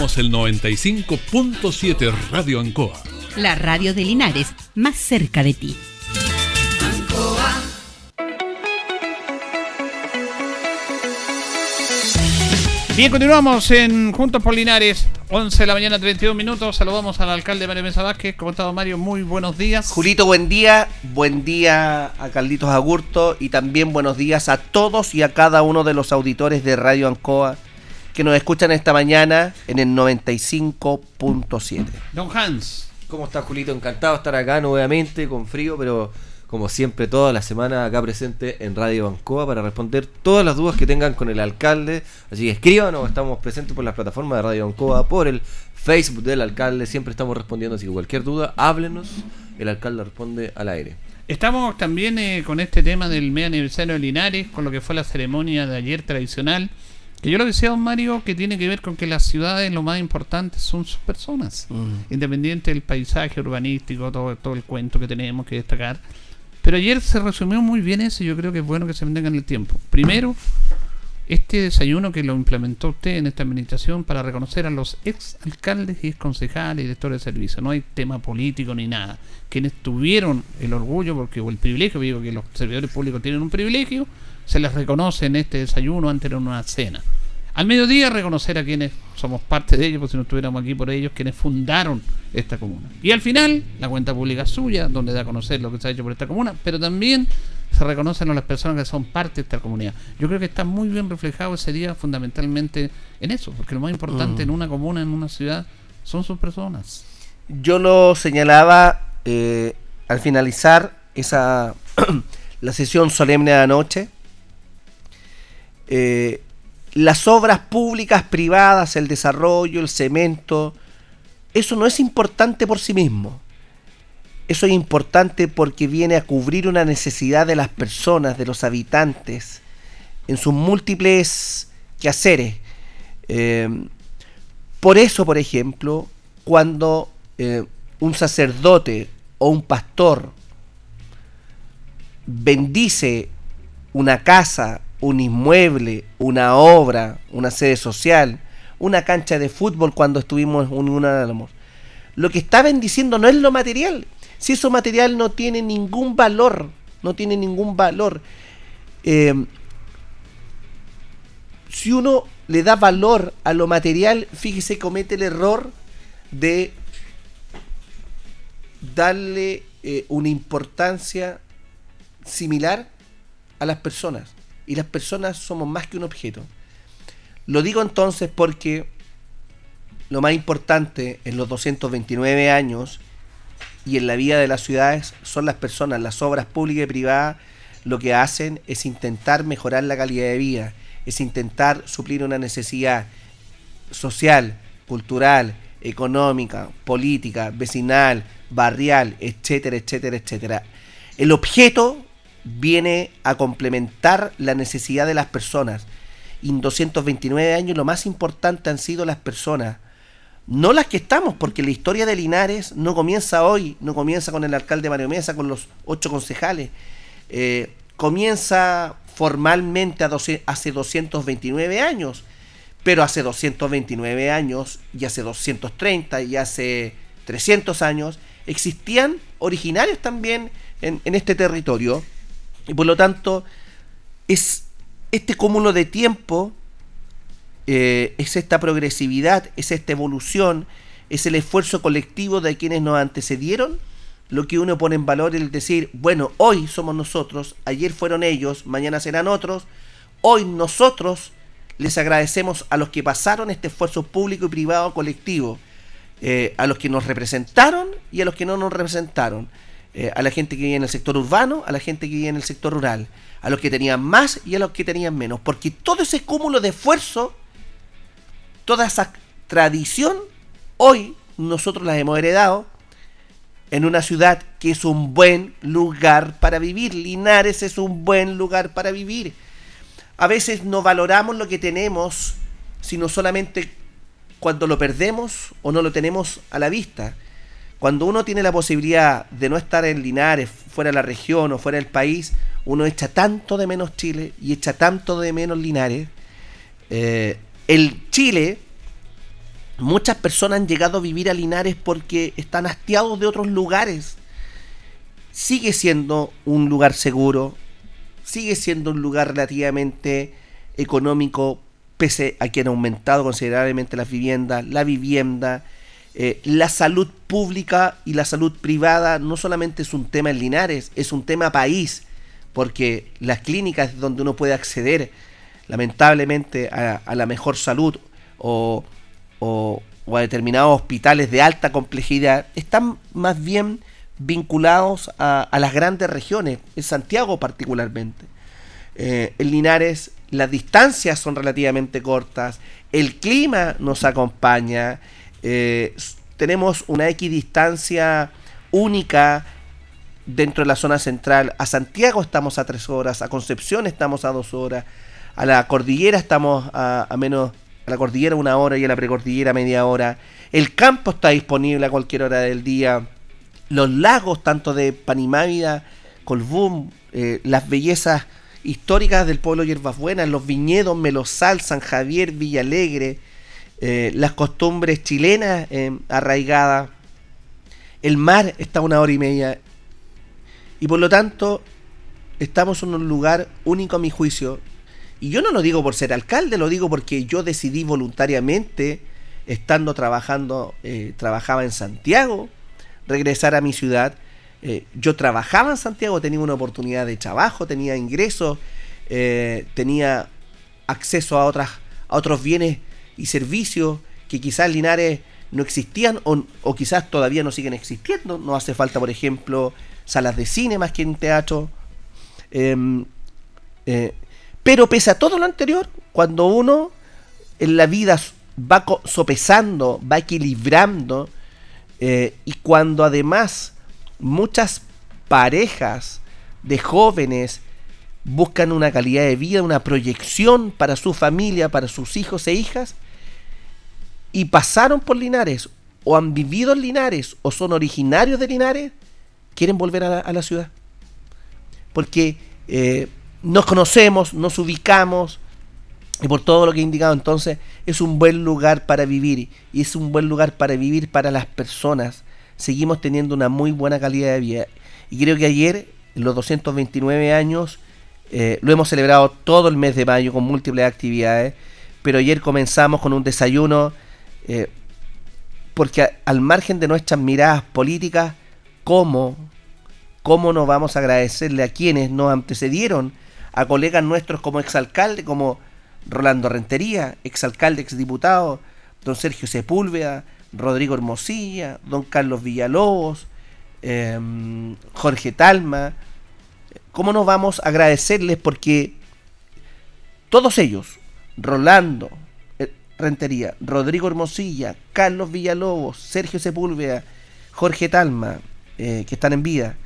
Somos el 95.7 Radio Ancoa. La radio de Linares, más cerca de ti. Ancoa. Bien, continuamos en Juntos por Linares, 11 de la mañana, 32 minutos. Saludamos al alcalde Mario Mesa Vázquez. ¿Cómo está, don Mario? Muy buenos días. Julito, buen día. Buen día a Carlitos Agurto y también buenos días a todos y a cada uno de los auditores de Radio Ancoa que nos escuchan esta mañana en el 95.7. Don Hans. ¿Cómo está Julito? Encantado de estar acá nuevamente con frío, pero como siempre toda la semana acá presente en Radio Bancoa para responder todas las dudas que tengan con el alcalde. Así que escríbanos, estamos presentes por las plataformas de Radio Bancoa, por el Facebook del alcalde, siempre estamos respondiendo, así que cualquier duda, háblenos, el alcalde responde al aire. Estamos también eh, con este tema del medio aniversario de Linares, con lo que fue la ceremonia de ayer tradicional, Que yo lo decía, don Mario, que tiene que ver con que las ciudades lo más importante son sus personas. Mm. Independiente del paisaje urbanístico, todo, todo el cuento que tenemos que destacar. Pero ayer se resumió muy bien eso y yo creo que es bueno que se mantenga en el tiempo. Primero, este desayuno que lo implementó usted en esta administración para reconocer a los ex alcaldes y ex concejales y directores de servicio. No hay tema político ni nada. Quienes tuvieron el orgullo, porque o el privilegio, digo que los servidores públicos tienen un privilegio, se les reconoce en este desayuno antes de una cena. Al mediodía reconocer a quienes somos parte de ellos, porque si no estuviéramos aquí por ellos, quienes fundaron esta comuna. Y al final, la cuenta pública suya, donde da a conocer lo que se ha hecho por esta comuna, pero también se reconocen a las personas que son parte de esta comunidad. Yo creo que está muy bien reflejado ese día fundamentalmente en eso, porque lo más importante Mm. en una comuna, en una ciudad, son sus personas. Yo lo señalaba eh, al finalizar esa (clears throat) la sesión solemne de anoche. Eh, las obras públicas, privadas, el desarrollo, el cemento, eso no es importante por sí mismo. Eso es importante porque viene a cubrir una necesidad de las personas, de los habitantes, en sus múltiples quehaceres. Eh, por eso, por ejemplo, cuando eh, un sacerdote o un pastor bendice una casa, un inmueble, una obra, una sede social, una cancha de fútbol cuando estuvimos en de amor. Lo que está bendiciendo no es lo material. Si eso material no tiene ningún valor, no tiene ningún valor. Eh, si uno le da valor a lo material, fíjese, comete el error de darle eh, una importancia similar a las personas. Y las personas somos más que un objeto. Lo digo entonces porque lo más importante en los 229 años y en la vida de las ciudades son las personas, las obras públicas y privadas lo que hacen es intentar mejorar la calidad de vida, es intentar suplir una necesidad social, cultural, económica, política, vecinal, barrial, etcétera, etcétera, etcétera. El objeto viene a complementar la necesidad de las personas. En 229 años lo más importante han sido las personas. No las que estamos, porque la historia de Linares no comienza hoy, no comienza con el alcalde Mario Mesa, con los ocho concejales. Eh, comienza formalmente a doce- hace 229 años, pero hace 229 años y hace 230 y hace 300 años existían originarios también en, en este territorio y por lo tanto es este cúmulo de tiempo eh, es esta progresividad, es esta evolución, es el esfuerzo colectivo de quienes nos antecedieron, lo que uno pone en valor el decir, bueno, hoy somos nosotros, ayer fueron ellos, mañana serán otros, hoy nosotros les agradecemos a los que pasaron este esfuerzo público y privado colectivo, eh, a los que nos representaron y a los que no nos representaron, eh, a la gente que vive en el sector urbano, a la gente que vive en el sector rural, a los que tenían más y a los que tenían menos, porque todo ese cúmulo de esfuerzo, toda esa tradición, hoy nosotros las hemos heredado en una ciudad que es un buen lugar para vivir. Linares es un buen lugar para vivir. A veces no valoramos lo que tenemos, sino solamente cuando lo perdemos o no lo tenemos a la vista. Cuando uno tiene la posibilidad de no estar en Linares, fuera de la región o fuera del país, uno echa tanto de menos Chile y echa tanto de menos Linares. Eh, el Chile, muchas personas han llegado a vivir a Linares porque están hastiados de otros lugares. Sigue siendo un lugar seguro, sigue siendo un lugar relativamente económico, pese a que han aumentado considerablemente las viviendas, la vivienda, eh, la salud pública y la salud privada no solamente es un tema en Linares, es un tema país, porque las clínicas donde uno puede acceder lamentablemente a, la mejor salud o, o- a determinados hospitales de alta complejidad están más bien vinculados a, las grandes regiones, en Santiago particularmente. Eh, en Linares las distancias son relativamente cortas, el clima nos acompaña, eh, tenemos una equidistancia única dentro de la zona central. A Santiago estamos a tres horas, a Concepción estamos a dos horas, a la cordillera estamos a, a menos, a la cordillera una hora y a la precordillera media hora. El campo está disponible a cualquier hora del día. Los lagos, tanto de Panimávida, Colbún, eh, las bellezas históricas del pueblo Hierbas Buenas, los viñedos Melosal, San Javier, Villalegre, eh, las costumbres chilenas eh, arraigadas. El mar está una hora y media. Y por lo tanto, estamos en un lugar único a mi juicio. Y yo no lo digo por ser alcalde, lo digo porque yo decidí voluntariamente, estando trabajando, eh, trabajaba en Santiago, regresar a mi ciudad. Eh, yo trabajaba en Santiago, tenía una oportunidad de trabajo, tenía ingresos, eh, tenía acceso a, otras, a otros bienes y servicios que quizás Linares no existían o, quizás todavía no siguen existiendo. No hace falta, por ejemplo, salas de cine más que en teatro. Em, pero pese a todo lo anterior, cuando uno en la vida va sopesando, va equilibrando, eh, y cuando además muchas parejas de jóvenes buscan una calidad de vida, una proyección para su familia, para sus hijos e hijas, y pasaron por Linares, o han vivido en Linares, o son originarios de Linares, quieren volver a la, a la ciudad. Porque eh, nos conocemos, nos ubicamos, y por todo lo que he indicado, entonces es un buen lugar para vivir, y es un buen lugar para vivir para las personas. Seguimos teniendo una muy buena calidad de vida. Y creo que ayer, en los 229 años, eh, lo hemos celebrado todo el mes de mayo con múltiples actividades, pero ayer comenzamos con un desayuno, eh, porque al margen de nuestras miradas políticas, ¿cómo, cómo nos vamos a agradecerle a quienes nos antecedieron, a colegas nuestros como exalcalde, como Rolando Rentería, exalcalde, exdiputado, don Sergio Sepúlveda, Rodrigo Hermosilla, don Carlos Villalobos, em, Jorge Talma, ¿cómo nos vamos a agradecerles? Porque todos ellos, Rolando eh, Rentería, Rodrigo Hermosilla, Carlos Villalobos, Sergio Sepúlveda, Jorge Talma, eh, que están en vida,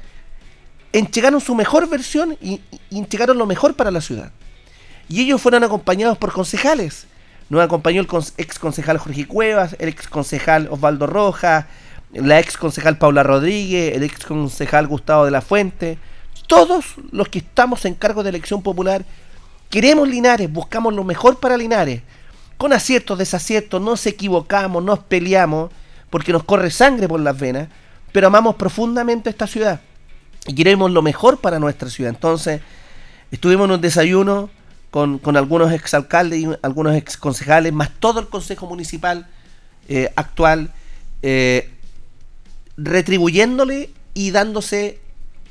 entregaron su mejor versión y, entregaron lo mejor para la ciudad. Y ellos fueron acompañados por concejales. Nos acompañó el ex concejal Jorge Cuevas, el ex concejal Osvaldo Rojas, la ex concejal Paula Rodríguez, el ex concejal Gustavo de la Fuente. Todos los que estamos en cargo de elección popular queremos Linares, buscamos lo mejor para Linares. Con aciertos, desaciertos, nos equivocamos, nos peleamos, porque nos corre sangre por las venas, pero amamos profundamente esta ciudad y queremos lo mejor para nuestra ciudad. Entonces, estuvimos en un desayuno con, con algunos exalcaldes y algunos exconcejales, más todo el consejo municipal eh, actual, eh, retribuyéndole y dándose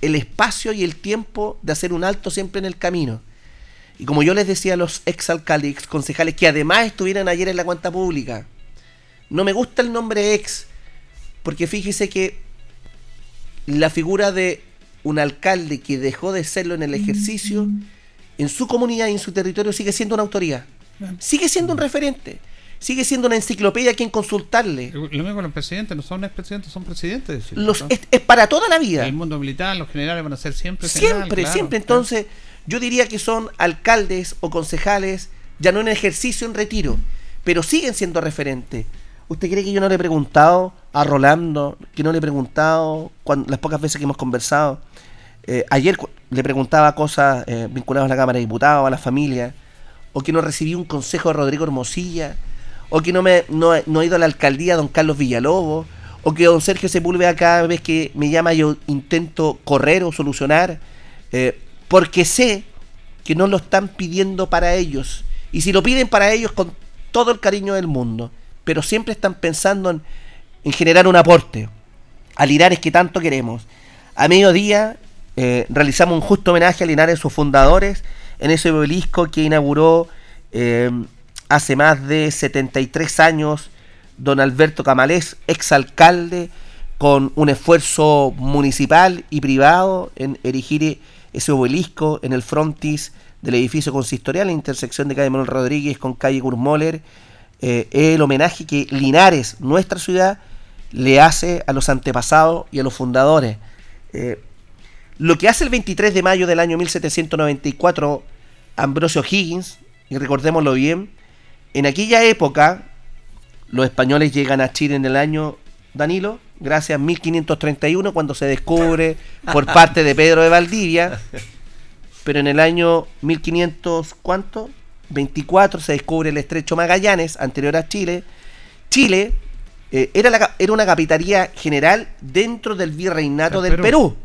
el espacio y el tiempo de hacer un alto siempre en el camino. Y como yo les decía a los exalcaldes y exconcejales que además estuvieran ayer en la cuenta pública, no me gusta el nombre ex, porque fíjese que la figura de un alcalde que dejó de serlo en el ejercicio, en su comunidad y en su territorio sigue siendo una autoridad. Sigue siendo un referente. Sigue siendo una enciclopedia a quien consultarle. Lo mismo con los presidentes, no son expresidentes, son presidentes. Los, es, es para toda la vida. El mundo militar, los generales van a ser siempre general, Siempre, claro, siempre. claro. Entonces, yo diría que son alcaldes o concejales, ya no en ejercicio, en retiro, pero siguen siendo referentes. ¿Usted cree que yo no le he preguntado a Rolando, que no le he preguntado las pocas veces que hemos conversado? Eh, ayer le preguntaba cosas eh, vinculadas a la Cámara de Diputados, a la familia, o que no recibí un consejo de Rodrigo Hermosilla, o que no, me, no, no he ido a la alcaldía don Carlos Villalobos, o que don Sergio Sepúlveda cada vez que me llama yo intento correr o solucionar, eh, porque sé que no lo están pidiendo para ellos. Y si lo piden para ellos con todo el cariño del mundo, pero siempre están pensando en, en generar un aporte a Linares que tanto queremos. A mediodía eh, realizamos un justo homenaje a Linares, sus fundadores, en ese obelisco que inauguró eh, hace más de 73 años don Alberto Camalés, exalcalde, con un esfuerzo municipal y privado en erigir ese obelisco en el frontis del edificio consistorial, la intersección de calle Manuel Rodríguez con calle Gurmoller, eh, el homenaje que Linares, nuestra ciudad, le hace a los antepasados y a los fundadores. Eh, lo que hace el 23 de mayo del año 1794 Ambrosio Higgins, y recordémoslo bien, en aquella época los españoles llegan a Chile en el año, Danilo, gracias a 1531 cuando se descubre por (laughs) parte de Pedro de Valdivia, pero en el año 1500, ¿cuánto? 24 se descubre el estrecho Magallanes, anterior a Chile. Chile eh, era, la era una capitanía general dentro del virreinato Del del Perú. Perú.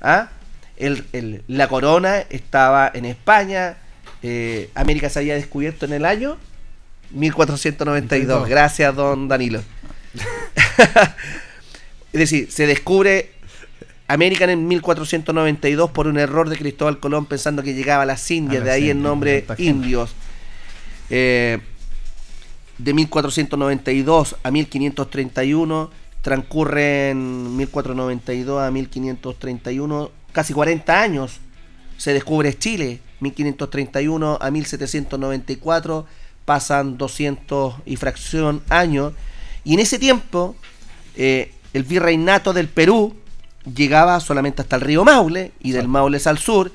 ¿Ah? El- el- la corona estaba en España. eh, América se había descubierto en el año 1492. Gracias, don Danilo. (laughs) es decir, se descubre América en 1492 por un error de Cristóbal Colón pensando que llegaba a las Indias, A de ahí el nombre indios. Eh, de 1492 a 1531 transcurren 1492 a 1531 casi 40 años se descubre Chile 1531 a 1794 pasan 200 y fracción años y en ese tiempo eh, el virreinato del Perú llegaba solamente hasta el río Maule y del Maule al sur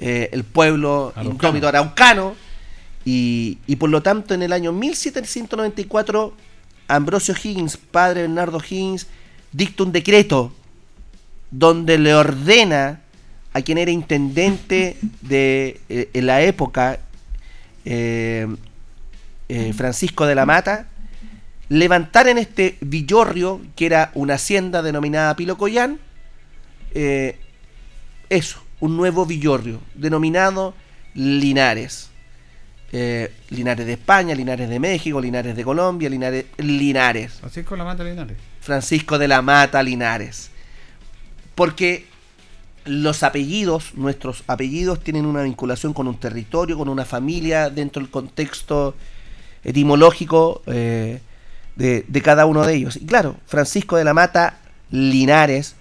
eh, el pueblo Araucano. indómito araucano y, y por lo tanto, en el año 1794, Ambrosio Higgins, padre Bernardo Higgins, dicta un decreto donde le ordena a quien era intendente de eh, en la época, eh, eh, Francisco de la Mata, levantar en este villorrio, que era una hacienda denominada Pilocoyán, eso, un nuevo villorrio, denominado Linares. Eh, Linares de España, Linares de México, Linares de Colombia, Linares, Linares. Francisco la mata Linares. Francisco de la Mata Linares. Porque los apellidos, nuestros apellidos, tienen una vinculación con un territorio, con una familia, dentro del contexto etimológico eh, de, de cada uno de ellos. Y claro, Francisco de la Mata Linares,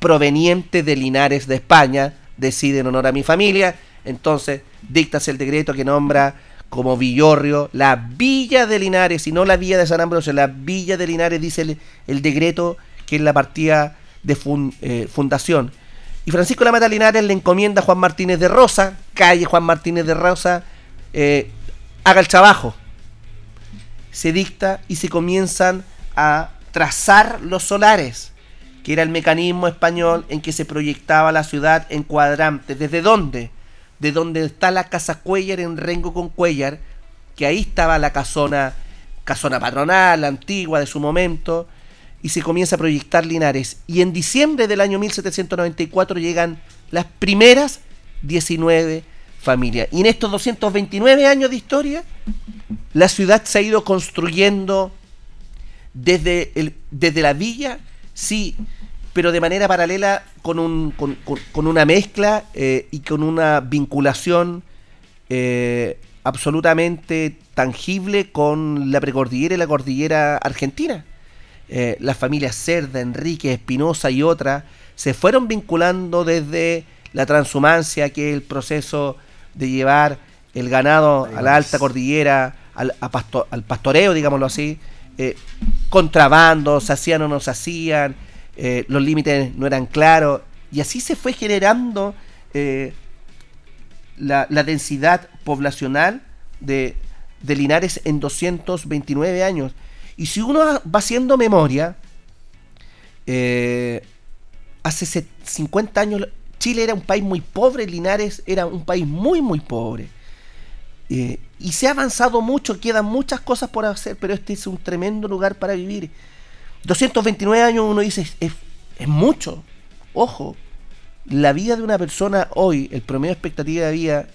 proveniente de Linares de España, decide en honor a mi familia, entonces dictas el decreto que nombra como Villorrio la Villa de Linares y no la Villa de San Ambrosio, la Villa de Linares dice el, decreto que es la partida de eh, fundación. Y Francisco de la Mata Linares le encomienda a Juan Martínez de Rosa, calle Juan Martínez de Rosa, eh, haga el trabajo. Se dicta y se comienzan a trazar los solares, que era el mecanismo español en que se proyectaba la ciudad en cuadrantes. ¿Desde dónde? De donde está la casa Cuellar en Rengo con Cuellar, que ahí estaba la casona, casona patronal, antigua de su momento, y se comienza a proyectar Linares. Y en diciembre del año 1794 llegan las primeras 19 familias. Y en estos 229 años de historia, la ciudad se ha ido construyendo desde, el, desde la villa, sí, pero de manera paralela con, un, con, con- con una mezcla eh, y con una vinculación eh, absolutamente tangible con la precordillera y la cordillera argentina. Eh, las familias Cerda, Enrique, Espinosa y otras se fueron vinculando desde la transhumancia, que es el proceso de llevar el ganado a la alta cordillera, al, a pasto- al pastoreo, digámoslo así, contrabando, se hacían o no se hacían, eh, los límites no eran claros, y así se fue generando eh, la, la densidad poblacional de, de Linares en 229 años. Y si uno va haciendo memoria, eh, hace se- 50 años Chile era un país muy pobre, Linares era un país muy, muy pobre. Y se ha avanzado mucho, quedan muchas cosas por hacer, pero este es un tremendo lugar para vivir. 229 años uno dice, es, es- mucho. Ojo, la vida de una persona hoy, el promedio de expectativa de vida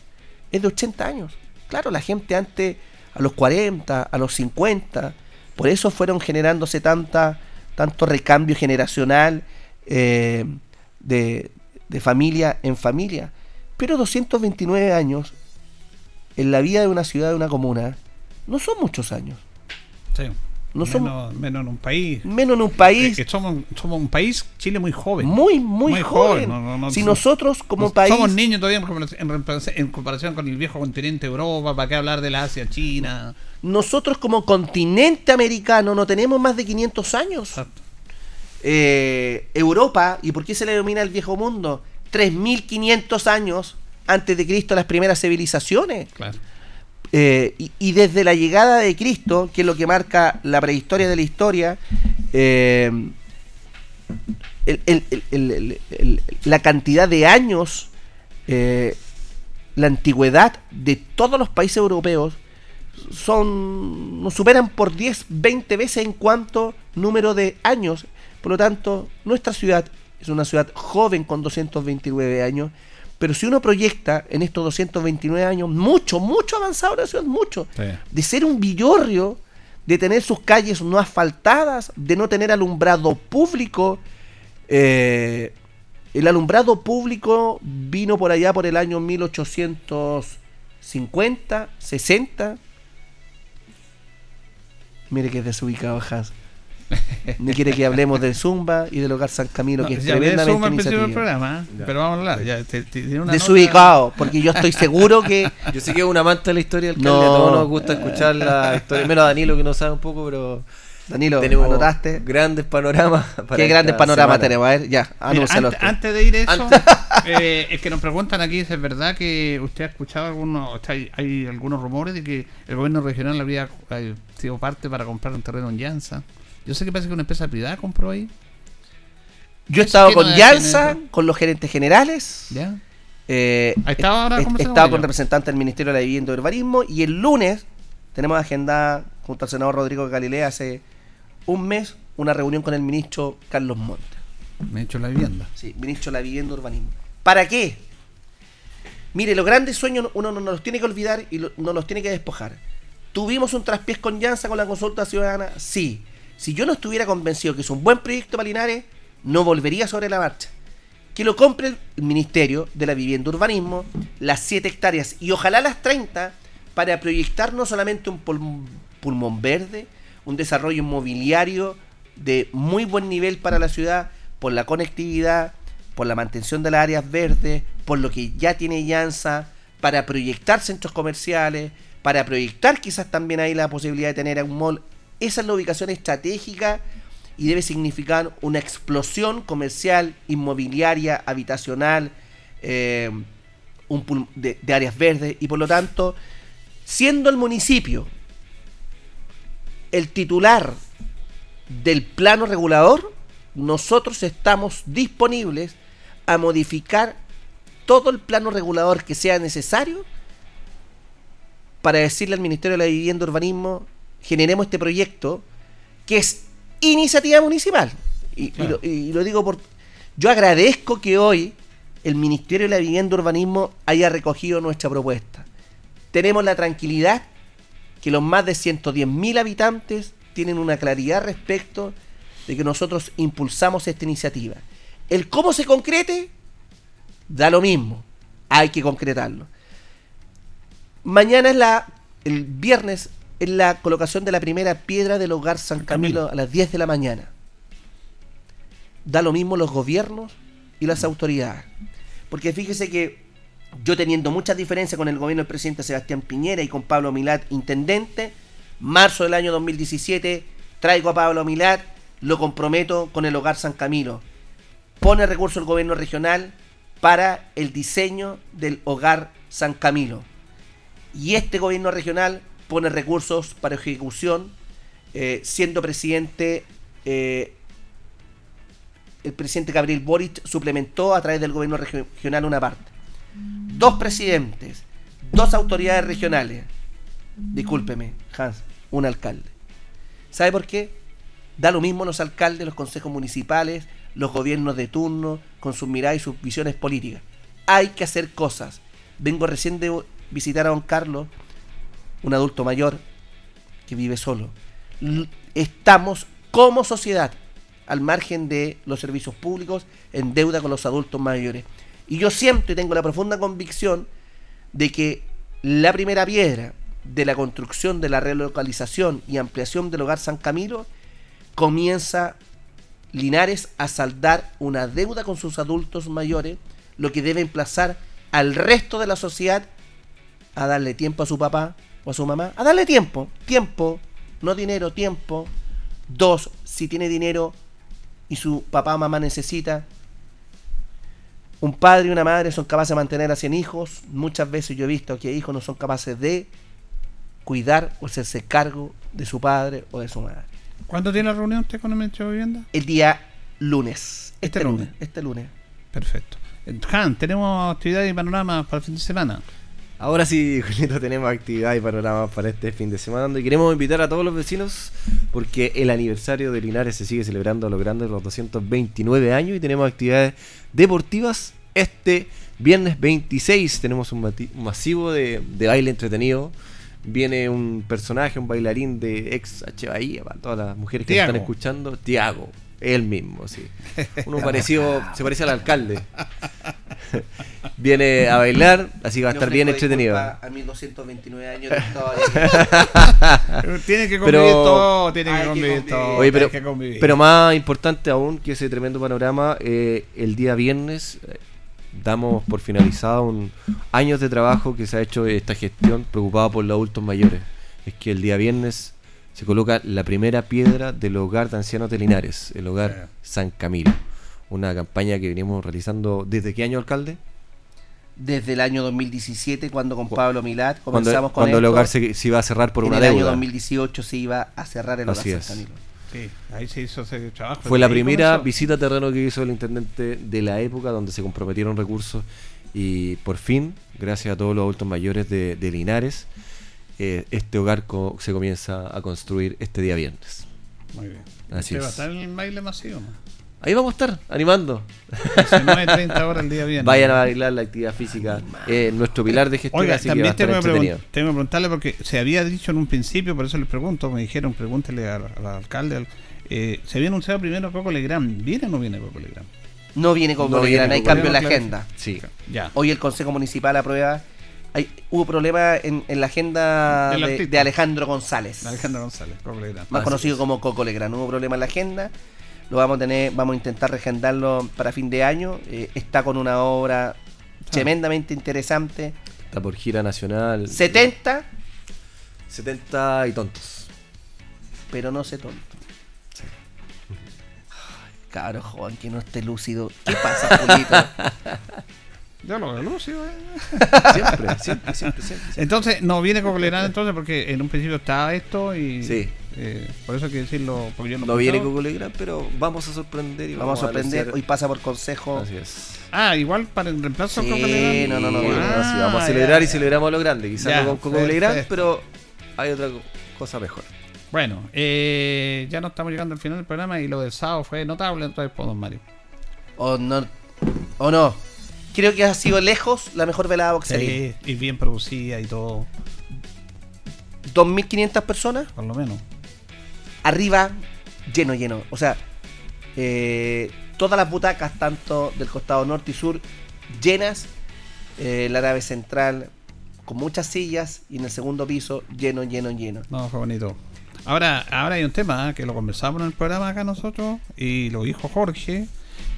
es de 80 años. Claro, la gente antes a los 40, a los 50, por eso fueron generándose tanta, tanto recambio generacional eh, de, de familia en familia. Pero 229 años en la vida de una ciudad, de una comuna, no son muchos años. Sí. No son- menos, menos en un país. Menos en un país. Es que somos, somos un país, Chile muy joven. Muy, muy, joven. no- no- si nosotros como país... Somos niños todavía en comparación con el viejo continente Europa, ¿para qué hablar de la Asia, China? nosotros como continente americano no tenemos más de 500 años. Eh, Europa, ¿y por qué se le denomina el viejo mundo? 3.500 años antes de Cristo las primeras civilizaciones. Claro. Eh, y, desde la llegada de Cristo, que es lo que marca la prehistoria de la historia, eh, la cantidad de años, eh, la antigüedad de todos los países europeos son nos superan por 10, 20 veces en cuanto número de años. Por lo tanto, nuestra ciudad es una ciudad joven con 229 años, pero si uno proyecta en estos 229 años, mucho, mucho avanzado la ciudad, mucho, de ser un villorrio, de tener sus calles no asfaltadas, de no tener alumbrado público. eh, el alumbrado público vino por allá por el año 1850, 60. Mire que es desubicado Hans. (laughs) Ni quiere que hablemos de Zumba y del hogar San Camilo, No, que es ya hablé de tremendamente Zumba al principio del iniciativa. programa, ¿eh? pero vamos a hablar. Ya, te- te- tiene una Desubicado, porque yo estoy seguro que. (laughs) Yo sé que es un amante de la historia del No. a todos nos gusta escuchar la (laughs) historia, menos a Danilo que no sabe un poco, pero Danilo, tenemos ¿anotaste? grandes panoramas. para Qué grandes panoramas tenemos. A ver, ya, anúncialo. antes, antes de ir a eso, eh, es que nos preguntan aquí si es verdad que usted ha escuchado algunos, o sea, hay, hay algunos rumores de que el gobierno regional habría eh, sido parte para comprar un terreno en Llanza. Yo sé que parece que una empresa privada compró ahí. Yo he estado ¿Qué con eso? con los gerentes generales. ¿Ya? Eh, Ahí estaba ahora he- estado con representantes del Ministerio de la Vivienda y Urbanismo y el lunes tenemos agendada junto al senador Rodrigo Galilea hace un mes una reunión con el ministro Carlos Montes. Ministro de la Vivienda. Sí, ministro de la Vivienda y Urbanismo. ¿Para qué? Mire, los grandes sueños uno no, no los tiene que olvidar y lo- no los tiene que despojar. ¿Tuvimos un traspiés con Llanza con la consulta ciudadana? Sí. Si yo no estuviera convencido que es un buen proyecto para Linares, no volvería sobre la marcha. Que lo compre el Ministerio de la Vivienda Urbanismo, las 7 hectáreas y ojalá las 30 para proyectar no solamente un pulm- pulmón verde, un desarrollo inmobiliario de muy buen nivel para la ciudad, por la conectividad, por la mantención de las áreas verdes, por lo que ya tiene Llanza, para proyectar centros comerciales, para proyectar quizás también ahí la posibilidad de tener un mall. Esa es la ubicación estratégica y debe significar una explosión comercial, inmobiliaria, habitacional, eh, de, de áreas verdes. Y por lo tanto, siendo el municipio el titular del plano regulador, nosotros estamos disponibles a modificar todo el plano regulador que sea necesario para decirle al Ministerio de la Vivienda y Urbanismo, generemos este proyecto que es iniciativa municipal. Y, y lo, y lo digo por... Yo agradezco que hoy el Ministerio de la Vivienda y Urbanismo haya recogido nuestra propuesta. Tenemos la tranquilidad que los más de 110.000 habitantes tienen una claridad respecto de que nosotros impulsamos esta iniciativa. El cómo se concrete, da lo mismo. Hay que concretarlo. Mañana es la, el viernes, es la colocación de la primera piedra del hogar San Camilo a las 10 de la mañana. Da lo mismo los gobiernos y las autoridades. Porque fíjese que yo teniendo muchas diferencias con el gobierno del presidente Sebastián Piñera y con Pablo Milat, intendente, marzo del año 2017, traigo a Pablo Milat, lo comprometo con el hogar San Camilo. Pone recurso el gobierno regional para el diseño del hogar San Camilo. Y este gobierno regional pone recursos para ejecución, eh, siendo presidente, eh, el presidente Gabriel Boric suplementó a través del gobierno regio- regional una parte. Dos presidentes, dos autoridades regionales, discúlpeme, Hans, un alcalde. ¿Sabe por qué? Da lo mismo los alcaldes, los consejos municipales, los gobiernos de turno, con sus miradas y sus visiones políticas. Hay que hacer cosas. Vengo recién de visitar a don Carlos, un adulto mayor que vive solo. Estamos como sociedad al margen de los servicios públicos en deuda con los adultos mayores. Y yo siento y tengo la profunda convicción de que la primera piedra de la construcción de la relocalización y ampliación del hogar San Camilo comienza Linares a saldar una deuda con sus adultos mayores, lo que debe emplazar al resto de la sociedad a darle tiempo a su papá o a su mamá, a darle tiempo, tiempo, no dinero, tiempo. Dos, si tiene dinero y su papá o mamá necesita, un padre y una madre son capaces de mantener a 100 hijos. Muchas veces yo he visto que hijos no son capaces de cuidar o hacerse cargo de su padre o de su madre. ¿Cuándo tiene la reunión usted con el Ministerio de Vivienda? El día lunes. Este Este, lunes. lunes. Este lunes. Perfecto. Han, tenemos actividades y panoramas para el fin de semana. Ahora sí, (laughs) Julito, tenemos actividad y panorama para este fin de semana donde queremos invitar a todos los vecinos porque el aniversario de Linares se sigue celebrando a lo grande de los 229 años y tenemos actividades deportivas este viernes 26. Tenemos un, masivo de, de baile entretenido. Viene un personaje, un bailarín de ex H. Bahía, para todas las mujeres que Tiago. están escuchando. Tiago, él mismo, sí. (laughs) Uno parecido, se parece al alcalde. Viene a bailar, así que va a estar bien entretenido. A mis 229 años. (laughs) Tiene que convivir todo, tiene que convivir convivir. todo. Oye, pero, que convivir. pero más importante aún que ese tremendo panorama, eh, el día viernes eh, damos por finalizado un años de trabajo que se ha hecho esta gestión preocupada por los adultos mayores. Es que el día viernes se coloca la primera piedra del hogar de ancianos de Linares, el hogar San Camilo. Una campaña que venimos realizando desde qué año, alcalde? Desde el año 2017, cuando con Pablo Milat Cuando, comenzamos con cuando el hogar se, se iba a cerrar por en una el año deuda. 2018 se iba a cerrar el hogar Así San es. Camilo. Sí, ahí se hizo ese trabajo. Fue la primera comenzó. visita a terreno que hizo el intendente de la época, donde se comprometieron recursos y por fin, gracias a todos los adultos mayores de, de Linares, eh, este hogar co- se comienza a construir este día viernes. Muy bien. Así Usted va a es. estar en el baile masivo. ¿no? Ahí vamos a estar, animando. 19:30 horas el día (laughs) viernes. Vayan a bailar la actividad física, eh, nuestro pilar de gestión, Oiga, así que va también estar tengo que, tengo que preguntarle porque se había dicho en un principio, por eso le pregunto, me dijeron, pregúntele al, al alcalde, al- eh, se había anunciado primero Coco Legrand, ¿viene o no viene Coco Legrand? No viene No Coco viene Legrand, hay cambio en la agenda. Sí. Ya. Hoy el Consejo Municipal aprueba. Hay, hubo problemas en, en la agenda de, Alejandro González. Alejandro González, más Así conocido es. como Coco Legrand. Hubo problema en la agenda. Lo vamos a tener, vamos a intentar regendarlo para fin de año. Eh, está con una obra tremendamente interesante. Está por gira nacional. 70, 70 y tontos. pero no sé tonto. Ay, Cabro joven que no esté lúcido. ¿Qué pasa, Julito? (laughs) Ya lo veo lúcido, eh. Siempre, siempre, siempre, siempre. Entonces, no viene Coco Legrand entonces porque en un principio estaba esto y... Sí. eh, por eso hay que decirlo, porque yo no No viene Legrand, pero vamos a sorprender y Vamos a sorprender. Hoy pasa por consejo. Así es. Ah, igual para el reemplazo Sí, Legrand. no, no, no, Sí, no, no, Ah, sí, vamos a ya. celebrar y celebramos a lo grande. Quizás Ya, no con Coco Legrand, perfecto. pero hay otra co- cosa mejor. Bueno, eh, ya no estamos llegando al final del programa y lo del sábado fue notable, entonces, pues, don Mario. O no. O no. Creo que ha sido lejos la mejor velada boxería. Sí, y bien producida y todo, 2.500 personas. por lo menos. arriba, lleno, lleno. O sea, eh, todas las butacas, tanto del costado norte y sur, llenas. Eh, la nave central con muchas sillas y en el segundo piso lleno, lleno, lleno. No, fue bonito. Ahora, ahora hay un tema ¿eh? que lo conversamos en el programa acá nosotros y lo dijo Jorge.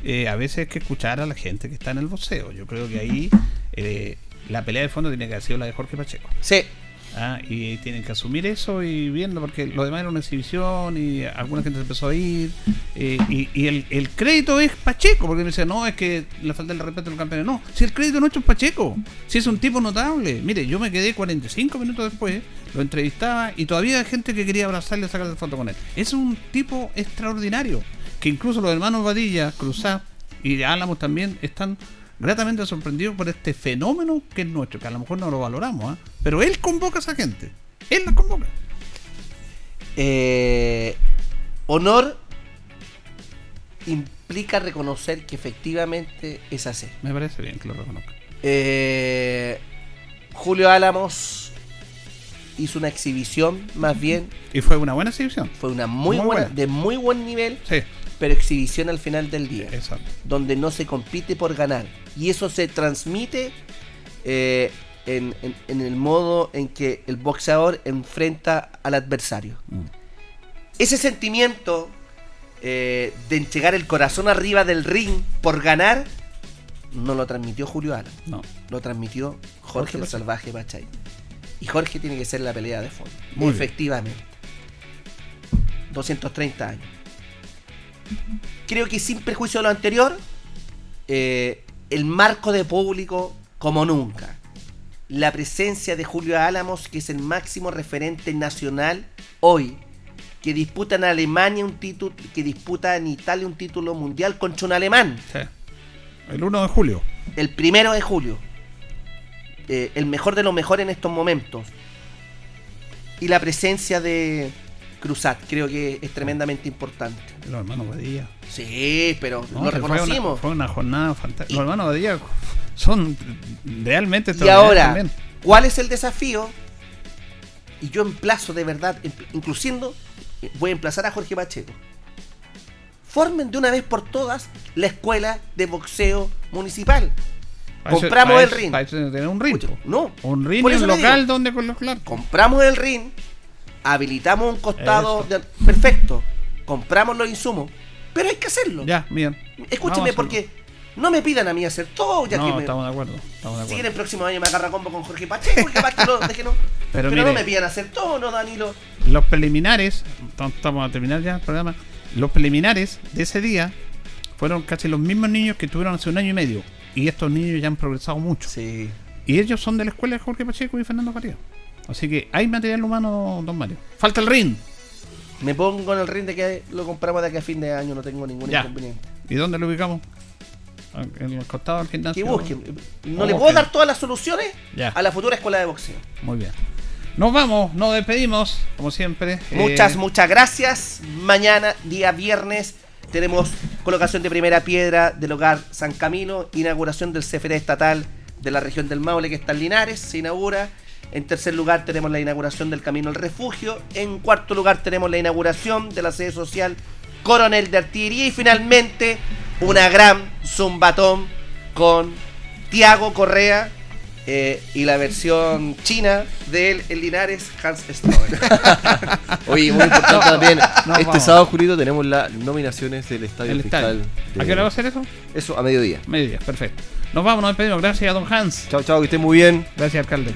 Eh, a veces hay que escuchar a la gente que está en el boxeo. Yo creo que ahí eh, la pelea de fondo tiene que haber sido la de Jorge Pacheco. Sí. Ah, y tienen que asumir eso y viendo, porque lo demás era una exhibición y alguna gente se empezó a ir. eh, y y el, el crédito es Pacheco, porque me dice, no, es que le falta el respeto a los campeones. No, si el crédito nuestro es Pacheco, si es un tipo notable. Mire, yo me quedé 45 minutos después, lo entrevistaba y todavía hay gente que quería abrazarle y sacarle foto con él. Es un tipo extraordinario, que incluso los hermanos Badilla, Cruzá y Álamos también están gratamente sorprendidos por este fenómeno que es nuestro, que a lo mejor no lo valoramos, ¿ah? pero él convoca a esa gente, él la convoca. Eh, honor implica reconocer que efectivamente es así. Me parece bien que lo reconozca. Eh, Julio Álamos hizo una exhibición, más bien. Y fue una buena exhibición. Fue una muy, Muy buena, buena. de muy buen nivel, Sí, pero exhibición al final del día. exacto. donde no se compite por ganar. Y eso se transmite eh, en, en- en el modo en que el boxeador enfrenta al adversario. Ese sentimiento eh, de entregar el corazón arriba del ring por ganar, no lo transmitió Julio Ala, No. lo transmitió Jorge, Jorge el. Salvaje Pachay. Y Jorge tiene que ser la pelea de fondo. Muy bien. Efectivamente. 230 años. Creo que sin perjuicio de lo anterior, eh, el marco de público como nunca. la presencia de Julio Álamos, que es el máximo referente nacional hoy, que disputa en Alemania un título, que disputa en Italia un título mundial contra un alemán. Sí. El 1 de julio. El primero de julio. Eh, el mejor de los mejores en estos momentos. Y la presencia de Cruzat, creo que es tremendamente importante. Los hermanos Badilla. Sí, pero No, lo que fue una- reconocimos. Fue una, jornada fantástica. Los hermanos Badilla son realmente Y ahora, también. ¿cuál es el desafío? Y yo emplazo de verdad, incluyendo, voy a emplazar a Jorge Pacheco. Formen de una vez por todas la escuela de boxeo municipal. Compramos el ring. para tener un ring. No. Un ring local donde colocar. Compramos el ring, habilitamos un costado. De- perfecto. Compramos los insumos. Pero hay que hacerlo. Ya, bien. Escúcheme, porque no me pidan a mí hacer todo, ya no, que me, estamos de acuerdo. Estamos de si acuerdo. el próximo año me agarra combo con Jorge Pacheco y capaz que lo deje no. (laughs) Pero Pero, mire. no me pidan hacer todo, no, Danilo. Los preliminares, tam- estamos a terminar ya el programa. Los preliminares de ese día fueron casi los mismos niños que tuvieron hace un año y medio. Y estos niños ya han progresado mucho. Sí. Y ellos son de la escuela de Jorge Pacheco y Fernando Faría. Así que hay material humano, don Mario. Falta el ring. Me pongo en el ring de que lo compramos de aquí a fin de año, no tengo ningún Ya. inconveniente. ¿Y dónde lo ubicamos? En el costado del gimnasio. Que busquen. No le puedo dar todas las soluciones Ya. a la futura escuela de boxeo. Muy bien. Nos vamos, nos despedimos, como siempre. Muchas, Eh, muchas gracias. Mañana, día viernes, tenemos colocación de primera piedra del hogar San Camilo, inauguración del CFD estatal de la región del Maule que está en Linares, se inaugura. En tercer lugar tenemos la inauguración del Camino al Refugio. En cuarto lugar tenemos la inauguración de la sede social Coronel de Artillería. Y finalmente una gran zumbatón con Tiago Correa eh, y la versión china de él en Linares, Hans Strauer. (laughs) Oye, muy importante también. No, este vamos. sábado, Julito, tenemos las nominaciones del Estadio El Fiscal. estadio. de- ¿A qué hora va a ser eso? Eso, a mediodía. Mediodía, perfecto. Nos vamos, nos despedimos. Gracias a don Hans. Chao, chao, que estén muy bien. Gracias, alcalde.